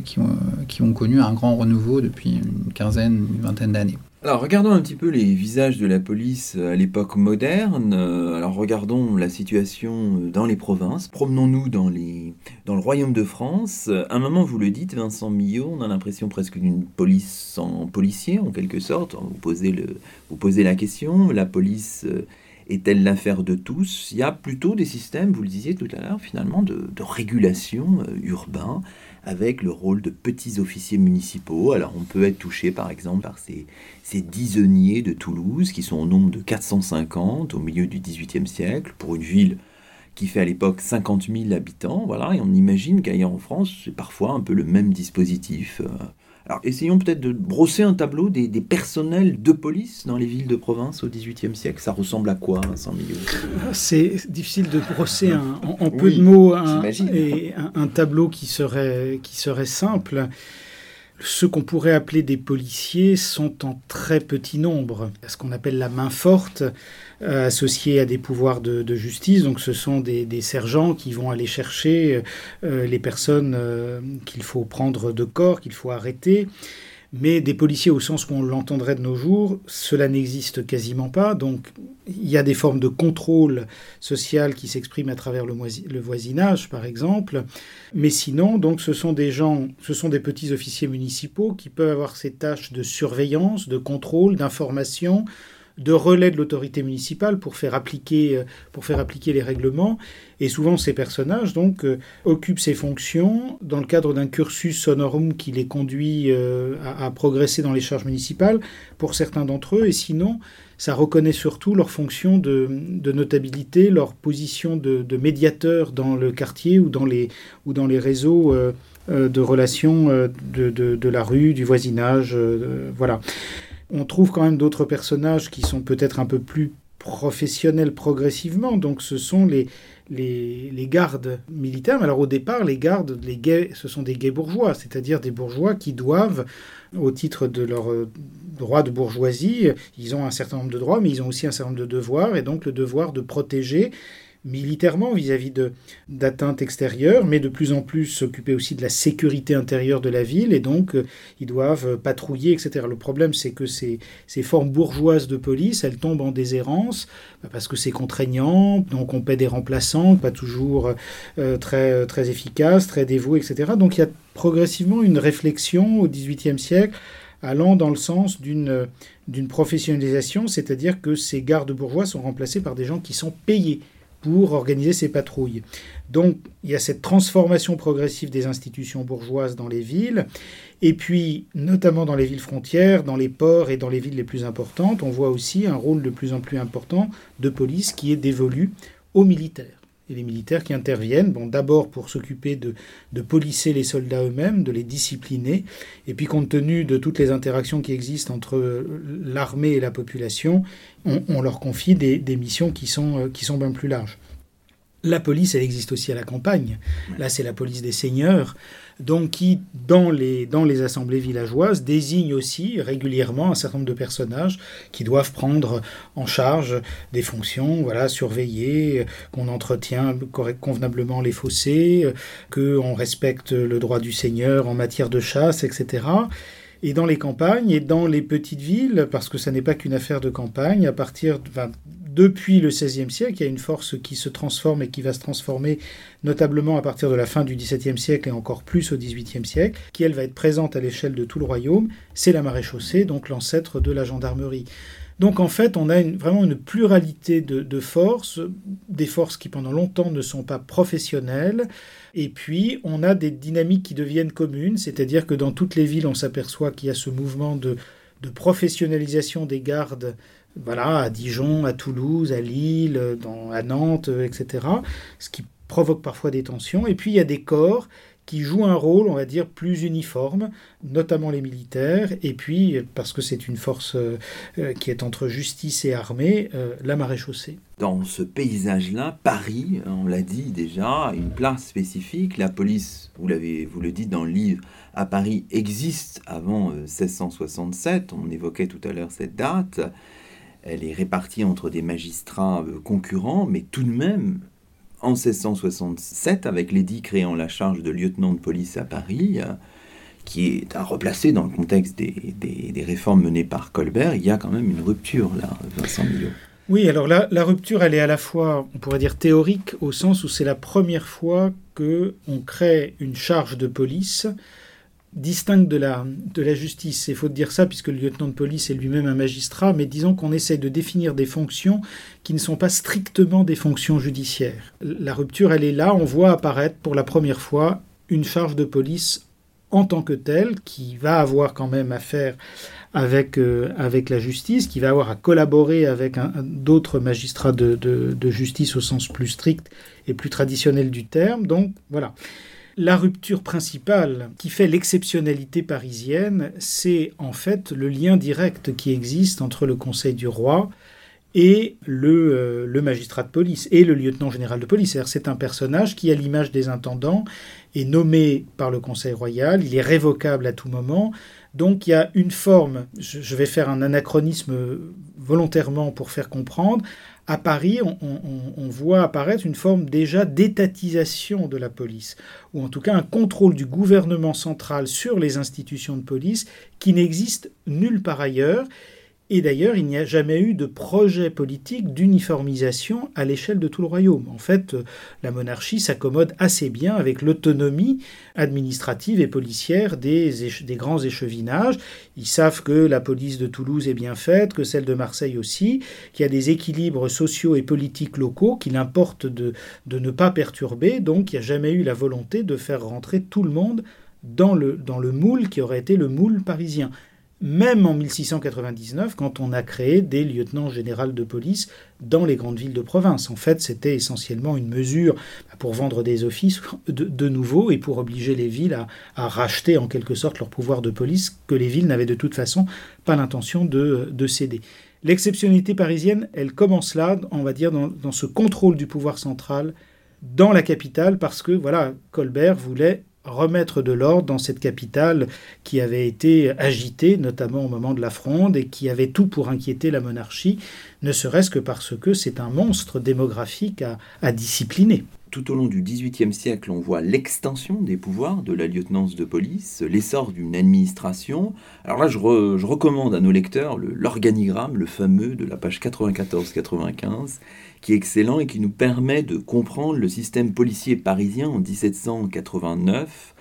qui ont connu un grand renouveau depuis une quinzaine, une vingtaine d'années. Alors regardons un petit peu les visages de la police à l'époque moderne. Euh, alors regardons la situation euh, dans les provinces. Promenons-nous dans, les... dans le royaume de France. À un moment, vous le dites, Vincent Millot, on a l'impression presque d'une police sans policier, en quelque sorte. Vous posez, la question, la police euh, est-elle l'affaire de tous? Il y a plutôt des systèmes, vous le disiez tout à l'heure, finalement, de, de régulation urbain avec le rôle de petits officiers municipaux. Alors on peut être touché par exemple par ces, ces disonniers de Toulouse qui sont au nombre de 450 au milieu du XVIIIe siècle pour une ville qui fait à l'époque 50 000 habitants. Voilà, et on imagine qu'ailleurs en France, c'est parfois un peu le même dispositif. Alors, essayons peut-être de brosser un tableau des, personnels de police dans les villes de province au XVIIIe siècle. Ça ressemble à quoi, Vincent Millot? C'est difficile de brosser en, peu de mots un, et un, tableau qui serait, qui serait simple. Ceux qu'on pourrait appeler des policiers sont en très petit nombre. Ce qu'on appelle la main forte, euh, associée à des pouvoirs de, justice. Donc ce sont des, sergents qui vont aller chercher euh, les personnes euh, qu'il faut prendre de corps, qu'il faut arrêter. Mais des policiers au sens qu'on l'entendrait de nos jours, cela n'existe quasiment pas. Donc il y a des formes de contrôle social qui s'expriment à travers le, voisinage, par exemple. Mais sinon, donc ce sont des gens, ce sont des petits officiers municipaux qui peuvent avoir ces tâches de surveillance, de contrôle, d'information, de relais de l'autorité municipale pour faire appliquer, euh, pour faire appliquer les règlements. Et souvent, ces personnages donc euh, occupent ces fonctions dans le cadre d'un cursus honorum qui les conduit euh, à, progresser dans les charges municipales pour certains d'entre eux. Et sinon, ça reconnaît surtout leur fonction de, notabilité, leur position de, médiateur dans le quartier ou dans les, ou dans les réseaux de relations de, de, la rue, du voisinage. voilà on trouve quand même d'autres personnages qui sont peut-être un peu plus professionnels progressivement. Donc ce sont les, les, gardes militaires. alors au départ, les gardes, les gays, ce sont des gays bourgeois, c'est-à-dire des bourgeois qui doivent, au titre de leur euh, droit de bourgeoisie, ils ont un certain nombre de droits, mais ils ont aussi un certain nombre de devoirs, et donc le devoir de protéger militairement vis-à-vis d'atteintes extérieures, mais de plus en plus s'occuper aussi de la sécurité intérieure de la ville, et donc euh, ils doivent patrouiller, etc. Le problème, c'est que ces, ces, formes bourgeoises de police, elles tombent en déshérence, bah, parce que c'est contraignant, donc on paie des remplaçants, pas toujours euh, très, très efficaces, très dévoués, etc. Donc il y a progressivement une réflexion au XVIIIe siècle allant dans le sens d'une d'une professionnalisation, c'est-à-dire que ces gardes bourgeois sont remplacés par des gens qui sont payés pour organiser ces patrouilles. Donc il y a cette transformation progressive des institutions bourgeoises dans les villes, et puis notamment dans les villes frontières, dans les ports et dans les villes les plus importantes, on voit aussi un rôle de plus en plus important de police qui est dévolu aux militaires et les militaires qui interviennent, bon, d'abord pour s'occuper de, policer les soldats eux-mêmes, de les discipliner, et puis compte tenu de toutes les interactions qui existent entre l'armée et la population, on, leur confie des, missions euh, qui sont bien plus larges. La police, elle existe aussi à la campagne. Là, c'est la police des seigneurs donc qui, dans les, dans les assemblées villageoises, désigne aussi régulièrement un certain nombre de personnages qui doivent prendre en charge des fonctions, voilà, surveiller qu'on entretient convenablement les fossés, qu'on respecte le droit du seigneur en matière de chasse, etc. Et dans les campagnes et dans les petites villes, parce que ça n'est pas qu'une affaire de campagne, à partir depuis le XVIe siècle, il y a une force qui se transforme et qui va se transformer notablement à partir de la fin du XVIIe siècle et encore plus au XVIIIe siècle, qui elle va être présente à l'échelle de tout le royaume, c'est la maréchaussée, donc l'ancêtre de la gendarmerie. Donc en fait, on a vraiment une pluralité de, forces, des forces qui pendant longtemps ne sont pas professionnelles, et puis on a des dynamiques qui deviennent communes, c'est-à-dire que dans toutes les villes, on s'aperçoit qu'il y a ce mouvement de, professionnalisation des gardes voilà, à Dijon, à Toulouse, à Lille, à Nantes, etc. Ce qui provoque parfois des tensions. Et puis il y a des corps qui jouent un rôle, on va dire, plus uniforme, notamment les militaires, et puis, parce que c'est une force euh, euh, qui est entre justice et armée, euh, la maréchaussée. Dans ce paysage-là, Paris, on l'a dit déjà, a une place spécifique. La police, vous, l'avez, vous le dites dans le livre, à Paris existe avant 1667. On évoquait tout à l'heure cette date. Elle est répartie entre des magistrats concurrents, mais tout de même, en 1667 avec l'édit créant la charge de lieutenant de police à Paris, euh, qui est à replacer dans le contexte des, réformes menées par Colbert, il y a quand même une rupture là, Vincent Millot. Oui, alors là, la rupture, elle est à la fois, on pourrait dire théorique, au sens où c'est la première fois que on crée une charge de police distincte de la, de la justice. Il faut dire ça puisque le lieutenant de police est lui-même un magistrat, mais disons qu'on essaie de définir des fonctions qui ne sont pas strictement des fonctions judiciaires. La rupture, elle est là, on voit apparaître pour la première fois une charge de police en tant que telle, qui va avoir quand même affaire avec, euh, avec la justice, qui va avoir à collaborer avec d'autres magistrats de, de justice au sens plus strict et plus traditionnel du terme. Donc voilà. La rupture principale qui fait l'exceptionnalité parisienne, c'est en fait le lien direct qui existe entre le Conseil du roi et le, euh, magistrat de police et le lieutenant général de police. C'est un personnage qui, à l'image des intendants, est nommé par le Conseil royal, il est révocable à tout moment. Donc il y a une forme, je vais faire un anachronisme volontairement pour faire comprendre, à Paris, on, voit apparaître une forme déjà d'étatisation de la police, ou en tout cas un contrôle du gouvernement central sur les institutions de police qui n'existe nulle part ailleurs et d'ailleurs, il n'y a jamais eu de projet politique d'uniformisation à l'échelle de tout le royaume. En fait, la monarchie s'accommode assez bien avec l'autonomie administrative et policière des, grands échevinages. Ils savent que la police de Toulouse est bien faite, que celle de Marseille aussi, qu'il y a des équilibres sociaux et politiques locaux qu'il importe de, ne pas perturber. Donc, il n'y a jamais eu la volonté de faire rentrer tout le monde dans le moule qui aurait été le moule parisien même en 1699, quand on a créé des lieutenants généraux de police dans les grandes villes de province. En fait, c'était essentiellement une mesure pour vendre des offices de, nouveau et pour obliger les villes à, racheter en quelque sorte leur pouvoir de police que les villes n'avaient de toute façon pas l'intention de, céder. L'exceptionnalité parisienne, elle commence là, on va dire, dans, dans ce contrôle du pouvoir central dans la capitale, parce que voilà, Colbert voulait remettre de l'ordre dans cette capitale qui avait été agitée, notamment au moment de la Fronde, et qui avait tout pour inquiéter la monarchie, ne serait-ce que parce que c'est un monstre démographique à, discipliner. Tout au long du XVIIIe siècle, on voit l'extension des pouvoirs de la lieutenance de police, l'essor d'une administration. Alors là, je, je, recommande à nos lecteurs l'organigramme, le fameux de la page 94-95, qui est excellent et qui nous permet de comprendre le système policier parisien en 1789,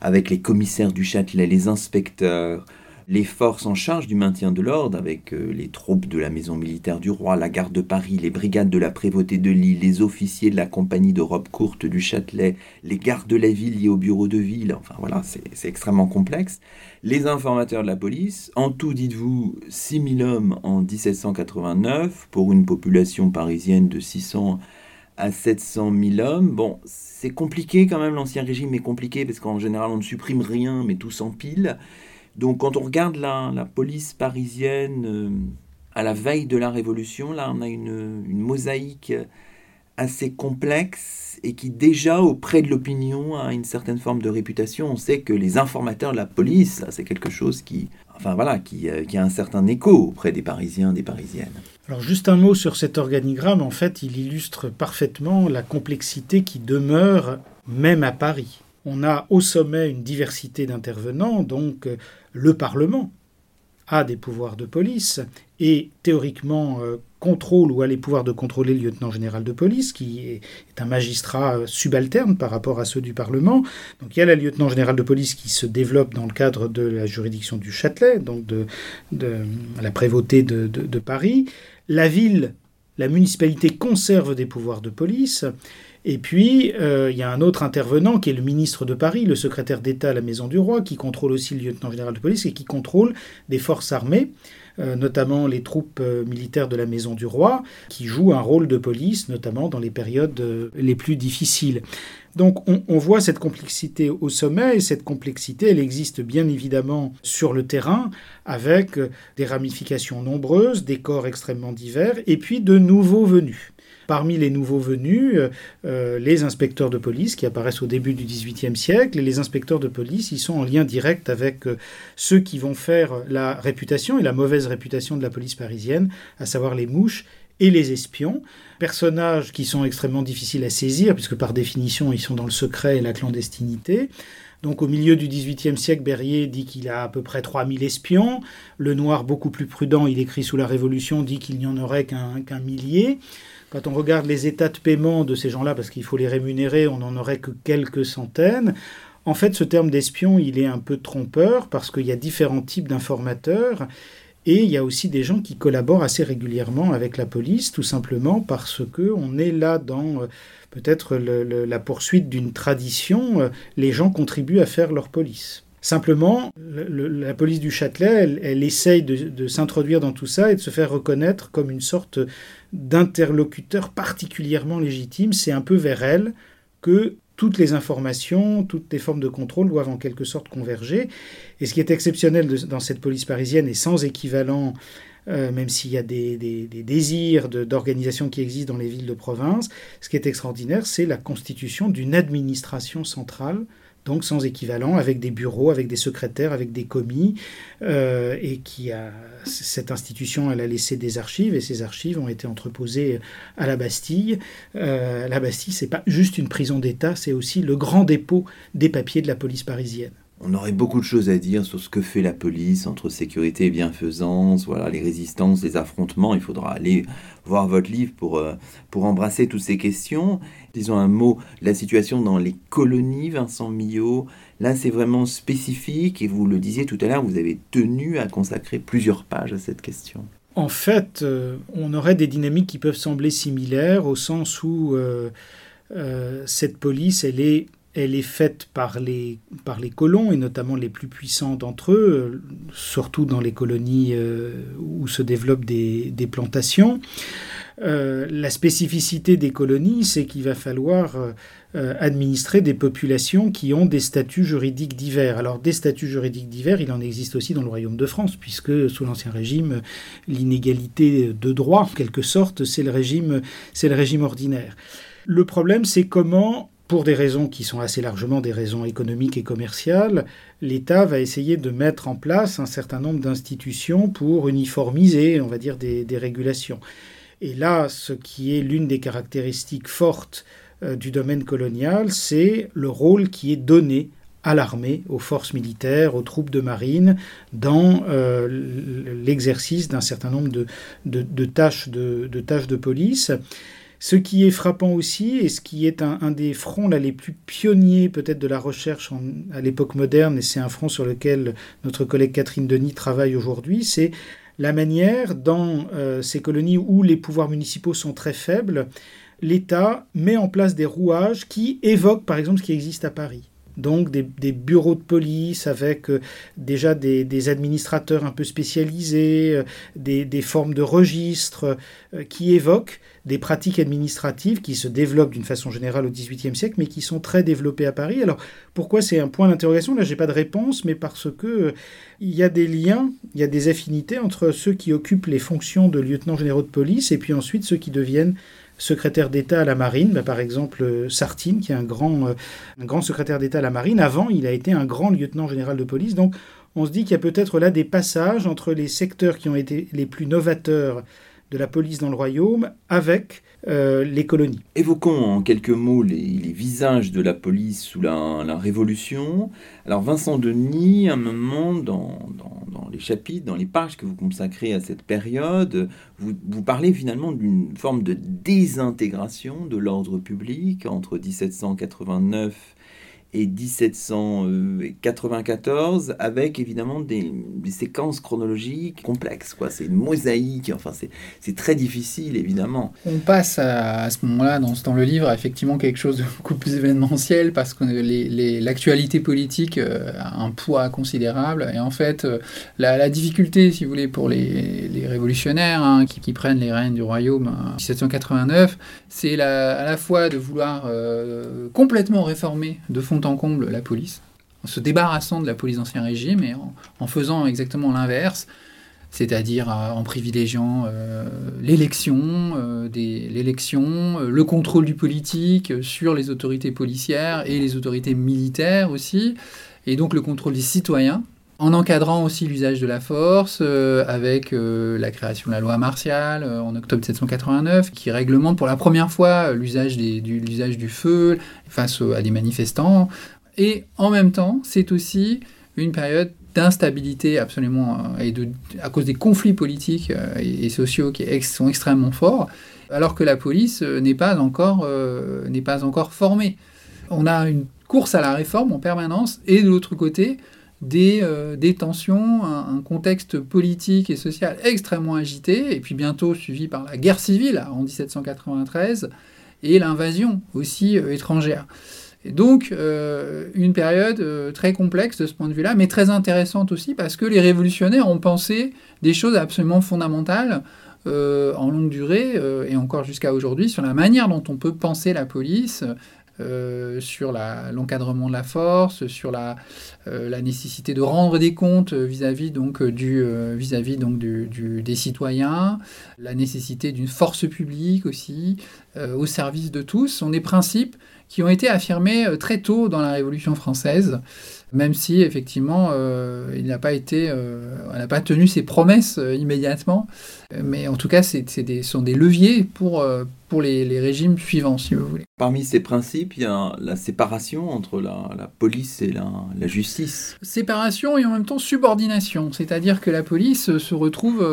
avec les commissaires du Châtelet, les inspecteurs, les forces en charge du maintien de l'ordre, avec euh, les troupes de la maison militaire du roi, la garde de Paris, les brigades de la prévôté de Lille, les officiers de la compagnie de robe courte du Châtelet, les gardes de la ville liés au bureau de ville, enfin voilà, c'est extrêmement complexe. Les informateurs de la police, en tout, dites-vous, 6000 hommes en 1789, pour une population parisienne de 600 à 700 000 hommes. Bon, c'est compliqué quand même, l'ancien régime est compliqué parce qu'en général on ne supprime rien mais tout s'empile. Donc quand on regarde la, police parisienne euh, à la veille de la Révolution, là on a une, mosaïque assez complexe et qui déjà auprès de l'opinion a une certaine forme de réputation. On sait que les informateurs de la police, c'est quelque chose qui, enfin voilà, euh, qui, a un certain écho auprès des Parisiens, des Parisiennes. Alors juste un mot sur cet organigramme, en fait, il illustre parfaitement la complexité qui demeure même à Paris. On a au sommet une diversité d'intervenants, donc le Parlement a des pouvoirs de police et théoriquement euh, contrôle ou a les pouvoirs de contrôler le lieutenant général de police, qui est, un magistrat subalterne par rapport à ceux du Parlement. Donc il y a la lieutenant général de police qui se développe dans le cadre de la juridiction du Châtelet, donc de, la prévôté de Paris. La ville, la municipalité conserve des pouvoirs de police. Et puis, euh, il y a un autre intervenant qui est le ministre de Paris, le secrétaire d'État à la Maison du Roi, qui contrôle aussi le lieutenant général de police et qui contrôle des forces armées, euh, notamment les troupes euh, militaires de la Maison du Roi, qui jouent un rôle de police, notamment dans les périodes les plus difficiles. Donc on, on, voit cette complexité au sommet, et cette complexité, elle existe bien évidemment sur le terrain, avec des ramifications nombreuses, des corps extrêmement divers, et puis de nouveaux venus. Parmi les nouveaux venus, euh, euh, les inspecteurs de police qui apparaissent au début du XVIIIe siècle, et les inspecteurs de police, ils sont en lien direct avec euh, ceux qui vont faire la réputation et la mauvaise réputation de la police parisienne, à savoir les mouches et les espions, personnages qui sont extrêmement difficiles à saisir, puisque par définition ils sont dans le secret et la clandestinité. Donc au milieu du XVIIIe siècle, Berrier dit qu'il a à peu près 3000 espions. Le Noir, beaucoup plus prudent, il écrit sous la Révolution, dit qu'il n'y en aurait qu'un millier. Quand on regarde les états de paiement de ces gens-là, parce qu'il faut les rémunérer, on n'en aurait que quelques centaines. En fait, ce terme d'espion, il est un peu trompeur parce qu'il y a différents types d'informateurs et il y a aussi des gens qui collaborent assez régulièrement avec la police, tout simplement parce que on est là dans euh, peut-être la poursuite d'une tradition. Euh, les gens contribuent à faire leur police. Simplement, la police du Châtelet, elle, essaye de, s'introduire dans tout ça et de se faire reconnaître comme une sorte d'interlocuteur particulièrement légitime. C'est un peu vers elle que toutes les informations, toutes les formes de contrôle doivent en quelque sorte converger. Et ce qui est exceptionnel dans cette police parisienne et sans équivalent, euh, même s'il y a des désirs d'organisation qui existent dans les villes de province, ce qui est extraordinaire, c'est la constitution d'une administration centrale donc sans équivalent, avec des bureaux, avec des secrétaires, avec des commis, euh, et qui a cette institution, elle a laissé des archives, et ces archives ont été entreposées à la Bastille. Euh, la Bastille, c'est pas juste une prison d'État, c'est aussi le grand dépôt des papiers de la police parisienne. On aurait beaucoup de choses à dire sur ce que fait la police entre sécurité et bienfaisance, voilà, les résistances, les affrontements. Il faudra aller voir votre livre pour, euh, pour embrasser toutes ces questions. Disons un mot, la situation dans les colonies, Vincent Millot. Là, c'est vraiment spécifique et vous le disiez tout à l'heure, vous avez tenu à consacrer plusieurs pages à cette question. En fait, euh, on aurait des dynamiques qui peuvent sembler similaires au sens où euh, cette police, elle est elle est faite par les, par les colons, et notamment les plus puissants d'entre eux, surtout dans les colonies euh, où se développent des, plantations. Euh, la spécificité des colonies, c'est qu'il va falloir euh, administrer des populations qui ont des statuts juridiques divers. Alors des statuts juridiques divers, il en existe aussi dans le Royaume de France, puisque sous l'Ancien Régime, l'inégalité de droit, en quelque sorte, c'est le c'est le régime ordinaire. Le problème, c'est comment pour des raisons qui sont assez largement des raisons économiques et commerciales, l'État va essayer de mettre en place un certain nombre d'institutions pour uniformiser, on va dire, des, régulations. Et là, ce qui est l'une des caractéristiques fortes euh, du domaine colonial, c'est le rôle qui est donné à l'armée, aux forces militaires, aux troupes de marine, dans euh, l'exercice d'un certain nombre de, tâches de, de tâches de police. Ce qui est frappant aussi, et ce qui est un, des fronts là, les plus pionniers peut-être de la recherche à l'époque moderne, et c'est un front sur lequel notre collègue Catherine Denis travaille aujourd'hui, c'est la manière dans euh, ces colonies où les pouvoirs municipaux sont très faibles, l'État met en place des rouages qui évoquent par exemple ce qui existe à Paris. Donc des, bureaux de police avec euh, déjà des, administrateurs un peu spécialisés, euh, des, formes de registres qui évoquent des pratiques administratives qui se développent d'une façon générale au XVIIIe siècle, mais qui sont très développées à Paris. Alors pourquoi c'est un point d'interrogation? Là, j'ai pas de réponse, mais parce que il y a des liens, il y a des affinités entre ceux qui occupent les fonctions de lieutenant généraux de police et puis ensuite ceux qui deviennent secrétaire d'État à la marine, bah, par exemple euh, Sartine, qui est un grand, euh, un grand secrétaire d'État à la marine. Avant, il a été un grand lieutenant général de police. Donc, on se dit qu'il y a peut-être là des passages entre les secteurs qui ont été les plus novateurs de la police dans le royaume avec euh, les colonies. Évoquons en quelques mots les, visages de la police sous la, Révolution. Alors Vincent Denis, à un moment, dans, dans, les chapitres, dans les pages que vous consacrez à cette période, vous, vous parlez finalement d'une forme de désintégration de l'ordre public entre 1789 et 1794, avec évidemment des, séquences chronologiques complexes. Quoi. C'est une mosaïque, enfin c'est, très difficile évidemment. On passe à, ce moment-là, dans, dans, le livre, effectivement quelque chose de beaucoup plus événementiel, parce que l'actualité politique euh, a un poids considérable. Et en fait, euh, la, difficulté, si vous voulez, pour les, révolutionnaires hein, qui, prennent les rênes du royaume en 1789, c'est à la fois de vouloir euh, complètement réformer de fond en comble la police, en se débarrassant de la police d'Ancien Régime et en, faisant exactement l'inverse, c'est-à-dire euh, en privilégiant euh, l'élection, euh, l'élection, le contrôle du politique sur les autorités policières et les autorités militaires aussi, et donc le contrôle des citoyens, en encadrant aussi l'usage de la force, avec la création de la loi martiale en octobre 1789, qui réglemente pour la première fois l'usage du, feu face à des manifestants. Et en même temps, c'est aussi une période d'instabilité absolument, euh, et à cause des conflits politiques euh, et, sociaux qui sont extrêmement forts, alors que la police euh, n'est pas, encore, pas encore formée. On a une course à la réforme en permanence, et de l'autre côté, des, des tensions, un, contexte politique et social extrêmement agité, et puis bientôt suivi par la guerre civile en 1793, et l'invasion aussi étrangère. Donc, euh, une période euh, très complexe de ce point de vue-là, mais très intéressante aussi parce que les révolutionnaires ont pensé des choses absolument fondamentales euh, en longue durée et encore jusqu'à aujourd'hui sur la manière dont on peut penser la police, sur l'encadrement de la force, sur la, la, nécessité de rendre des comptes du, vis-à-vis des citoyens, la nécessité d'une force publique aussi au service de tous, sont des principes qui ont été affirmés euh, très tôt dans la Révolution française, même si effectivement euh, il n'a pas été, euh, n'a pas tenu ses promesses immédiatement, mais en tout cas ce sont des leviers pour, pour les, régimes suivants, si vous voulez. Parmi ces principes, il y a la séparation entre la, police et la, la, justice. Séparation et en même temps subordination, c'est-à-dire que la police se retrouve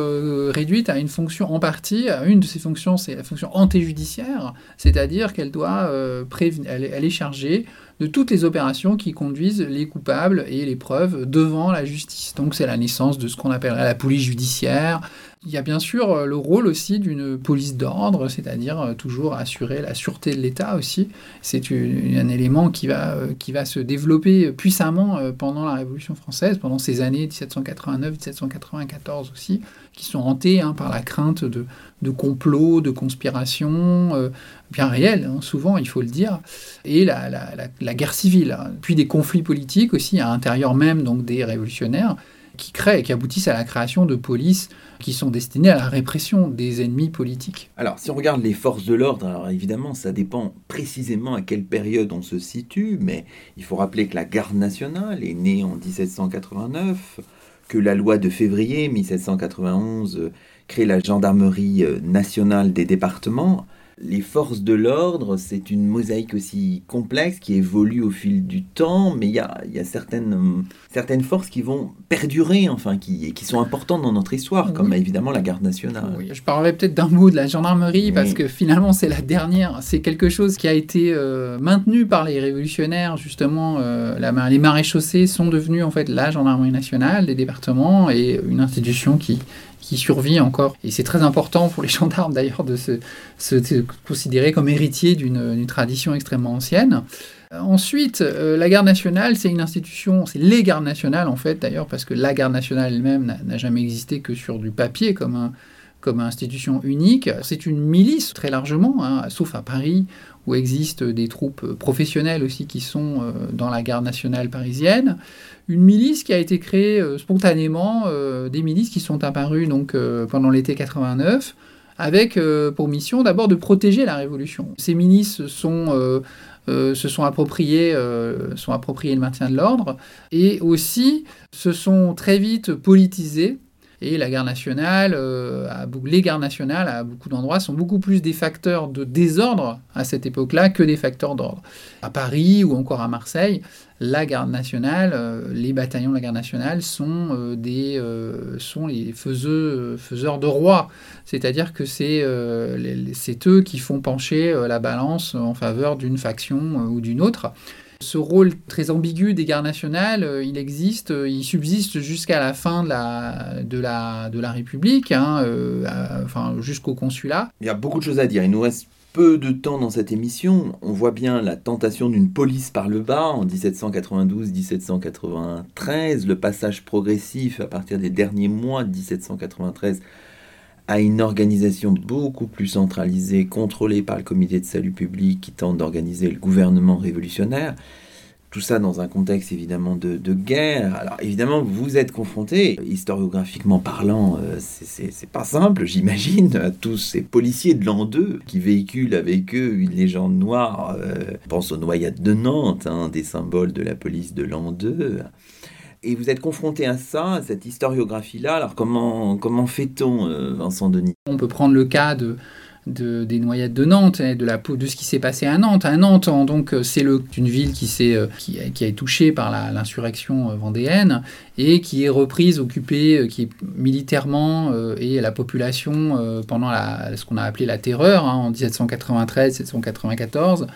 réduite à une fonction en partie, à une de ses fonctions, c'est la fonction antéjudiciaire, c'est-à-dire qu'elle doit prévenir elle, est chargée de toutes les opérations qui conduisent les coupables et les preuves devant la justice. Donc c'est la naissance de ce qu'on appellerait la police judiciaire. Il y a bien sûr euh, le rôle aussi d'une police d'ordre, c'est-à-dire euh, toujours assurer la sûreté de l'État aussi. C'est un élément qui va, euh, qui va se développer puissamment pendant la Révolution française, pendant ces années 1789-1794 aussi, qui sont hantées hein, par la crainte de, complots, de conspirations, bien réelles, hein, souvent il faut le dire, et la, guerre civile, puis des conflits politiques aussi à l'intérieur même donc des révolutionnaires qui créent et qui aboutissent à la création de polices qui sont destinées à la répression des ennemis politiques. Alors, si on regarde les forces de l'ordre, évidemment, ça dépend précisément à quelle période on se situe, mais il faut rappeler que la garde nationale est née en 1789, que la loi de février 1791 crée la gendarmerie euh, nationale des départements les forces de l'ordre, c'est une mosaïque aussi complexe qui évolue au fil du temps, mais il y a, certaines, certaines forces qui vont perdurer, enfin, qui, qui sont importantes dans notre histoire, comme évidemment la garde nationale. je parlerai peut-être d'un mot de la gendarmerie, parce que finalement, c'est la dernière. C'est quelque chose qui a été euh, maintenu par les révolutionnaires, justement. Euh, la, les maréchaussées sont devenus, en fait, la gendarmerie nationale des départements et une institution qui qui survit encore. Et c'est très important pour les gendarmes d'ailleurs de se, considérer comme héritiers d'une tradition extrêmement ancienne. Ensuite, euh, la garde nationale, c'est une institution, c'est les gardes nationales en fait d'ailleurs, parce que la garde nationale elle-même n'a jamais existé que sur du papier comme un, comme institution unique. C'est une milice très largement, hein, sauf à Paris, où existent des troupes professionnelles aussi qui sont euh, dans la garde nationale parisienne une milice qui a été créée euh, spontanément, euh, des milices qui sont apparues donc pendant l'été 89, avec pour mission d'abord de protéger la révolution. Ces milices sont, se sont appropriées le maintien de l'ordre et aussi se sont très vite politisées Et la nationale, euh, les gardes nationales, à beaucoup d'endroits, sont beaucoup plus des facteurs de désordre à cette époque-là que des facteurs d'ordre. À Paris ou encore à Marseille, la garde nationale, euh, les bataillons de la garde nationale sont, euh, des, sont les faiseurs de rois. C'est-à-dire que c'est eux qui font pencher la balance en faveur d'une faction ou d'une autre. Ce rôle très ambigu des gardes nationales, il existe, il subsiste jusqu'à la fin de la, République, hein, enfin, jusqu'au consulat. Il y a beaucoup de choses à dire. Il nous reste peu de temps dans cette émission, on voit bien la tentation d'une police par le bas en 1792-1793, le passage progressif à partir des derniers mois de 1793 à une organisation beaucoup plus centralisée, contrôlée par le comité de salut public qui tente d'organiser le gouvernement révolutionnaire. Tout ça dans un contexte évidemment de, guerre. Alors évidemment, vous êtes confronté, historiographiquement parlant, euh, c'est pas simple, j'imagine, à tous ces policiers de l'an 2 qui véhiculent avec eux une légende noire. Euh, pense aux noyades de Nantes, hein, des symboles de la police de l'an 2. Et vous êtes confronté à ça, à cette historiographie-là. Alors comment, comment fait-on, euh, Vincent Denis? On peut prendre le cas de de, des noyades de Nantes, de, la, de ce qui s'est passé à Nantes. À Nantes, donc, euh, c'est une ville qui, est, qui, qui a été touchée par l'insurrection euh, vendéenne et qui est reprise, occupée, euh, qui est militairement et la population pendant ce qu'on a appelé la terreur hein, en 1793-1794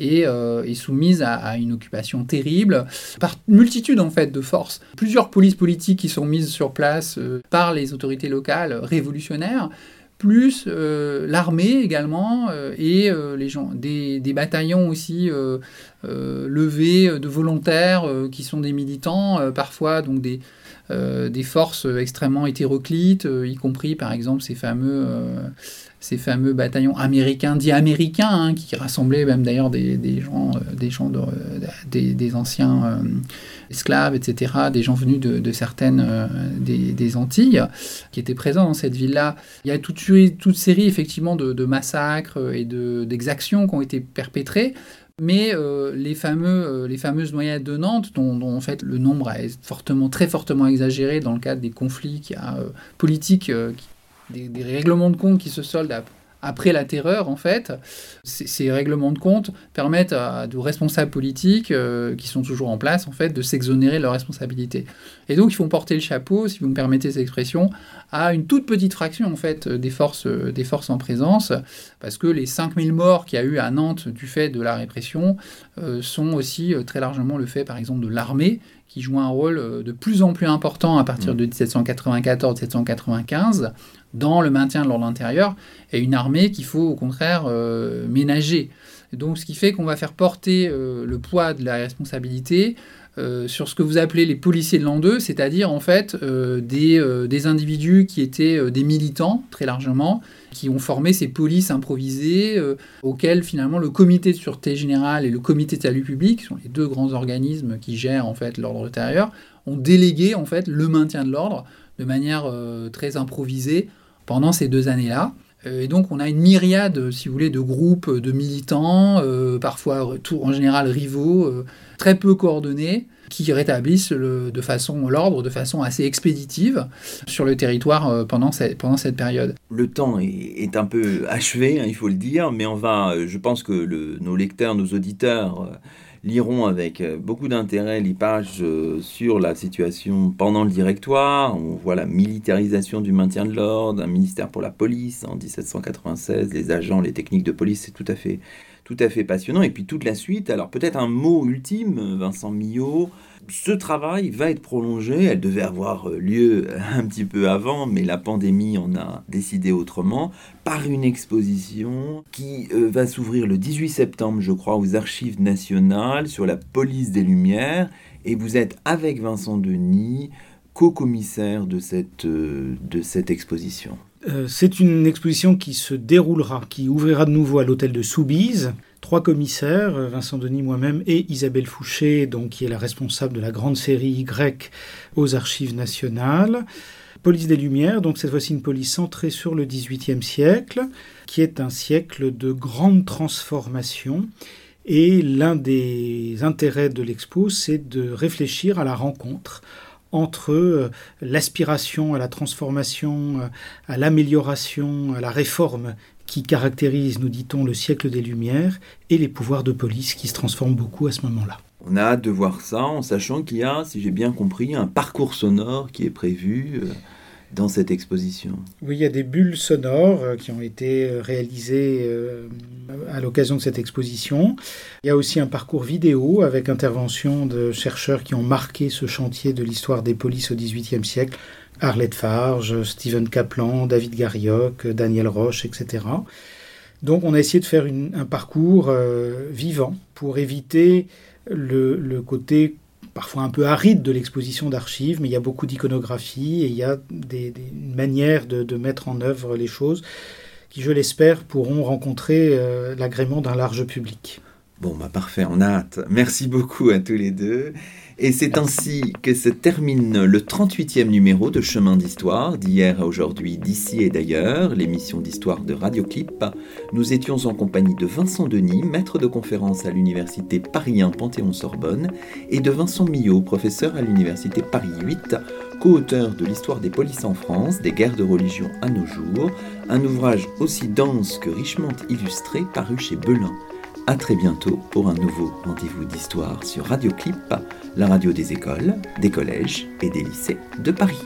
est soumise à, une occupation terrible par multitude en fait de forces. Plusieurs polices politiques qui sont mises sur place par les autorités locales révolutionnaires plus euh, l'armée également euh, et euh, les gens, des, bataillons aussi levés de volontaires qui sont des militants, parfois donc des, des forces extrêmement hétéroclites, y compris par exemple ces fameux ces fameux bataillons américains, dits américains, hein, qui rassemblaient même d'ailleurs des, gens, des, gens des, des, anciens esclaves, etc., des gens venus de, certaines euh, des, Antilles, qui étaient présents dans cette ville-là. Il y a toute, série, effectivement, de, massacres et d'exactions qui ont été perpétrées. Mais euh, les, fameux, euh, les fameuses noyades de Nantes, dont, en fait le nombre est fortement, très fortement exagéré dans le cadre des conflits politiques, des, règlements de compte qui se soldent après la terreur, en fait, ces règlements de compte permettent à responsables politiques euh, qui sont toujours en place, en fait, de s'exonérer de leurs responsabilités. Et donc, ils font porter le chapeau, si vous me permettez cette expression, à une toute petite fraction, en fait, des forces, des forces en présence, parce que les 5000 morts qu'il y a eu à Nantes du fait de la répression euh, sont aussi euh, très largement le fait, par exemple, de l'armée, qui joue un rôle de plus en plus important à partir mmh. de 1794-1795 dans le maintien de l'ordre intérieur, et une armée qu'il faut au contraire euh, ménager. Donc ce qui fait qu'on va faire porter euh, le poids de la responsabilité euh, sur ce que vous appelez les policiers de l'an 2, c'est-à-dire en fait des, des, individus qui étaient des militants très largement, qui ont formé ces polices improvisées auxquelles finalement le comité de sûreté générale et le comité de salut public, qui sont les deux grands organismes qui gèrent en fait l'ordre intérieur, ont délégué en fait le maintien de l'ordre de manière très improvisée pendant ces deux années-là. Euh, et donc on a une myriade, si vous voulez, de groupes de militants, euh, parfois en général rivaux, euh, très peu coordonnés, qui rétablissent de façon l'ordre de façon assez expéditive sur le territoire pendant, cette, pendant cette période. Le temps est, un peu achevé, hein, il faut le dire, mais on va, je pense que le, nos lecteurs, nos auditeurs liront avec euh, beaucoup d'intérêt les pages euh, sur la situation pendant le directoire. On voit la militarisation du maintien de l'ordre, un ministère pour la police en 1796, les agents, les techniques de police, c'est tout à fait tout à fait passionnant. Et puis toute la suite, alors peut-être un mot ultime, Vincent Millot, ce travail va être prolongé. Elle devait avoir euh, lieu un petit peu avant, mais la pandémie en a décidé autrement, par une exposition qui euh, va s'ouvrir le 18 septembre, je crois, aux Archives nationales sur la police des Lumières. Et vous êtes avec Vincent Denis, co-commissaire de cette, euh, de cette exposition. C'est une exposition qui se déroulera, qui ouvrira de nouveau à l'hôtel de Soubise trois commissaires, euh, Vincent Denis, moi-même et Isabelle Fouché, donc, qui est la responsable de la grande série Y aux archives nationales. Police des Lumières, donc cette fois-ci une police centrée sur le XVIIIe siècle, qui est un siècle de grande transformation. Et l'un des intérêts de l'expo, c'est de réfléchir à la rencontre entre euh, l'aspiration à la transformation, euh, à l'amélioration, à la réforme qui caractérise, nous dit-on, le siècle des Lumières, et les pouvoirs de police qui se transforment beaucoup à ce moment-là. On a hâte de voir ça en sachant qu'il y a, si j'ai bien compris, un parcours sonore qui est prévu dans cette exposition Oui, il y a des bulles sonores euh, qui ont été euh, réalisées euh, à l'occasion de cette exposition. Il y a aussi un parcours vidéo avec intervention de chercheurs qui ont marqué ce chantier de l'histoire des polices au XVIIIe siècle. Arlette Farge, Stephen Kaplan, David Garioc, Daniel Roche, etc. Donc on a essayé de faire un parcours vivant pour éviter le côté parfois un peu aride de l'exposition d'archives, mais il y a beaucoup d'iconographie et il y a des, manières de, mettre en œuvre les choses qui, je l'espère, pourront rencontrer euh, l'agrément d'un large public. Bon, bah parfait, on a hâte. Merci beaucoup à tous les deux. Et c'est ainsi que se termine le 38e numéro de Chemin d'Histoire, d'hier à aujourd'hui, d'ici et d'ailleurs, l'émission d'histoire de Radioclip. Nous étions en compagnie de Vincent Denis, maître de conférence à l'université Paris 1 Panthéon-Sorbonne, et de Vincent Millot, professeur à l'université Paris 8, co-auteur de l'histoire des polices en France, des guerres de religion à nos jours, un ouvrage aussi dense que richement illustré paru chez Belin. A très bientôt pour un nouveau rendez-vous d'histoire sur Radio Clip, la radio des écoles, des collèges et des lycées de Paris.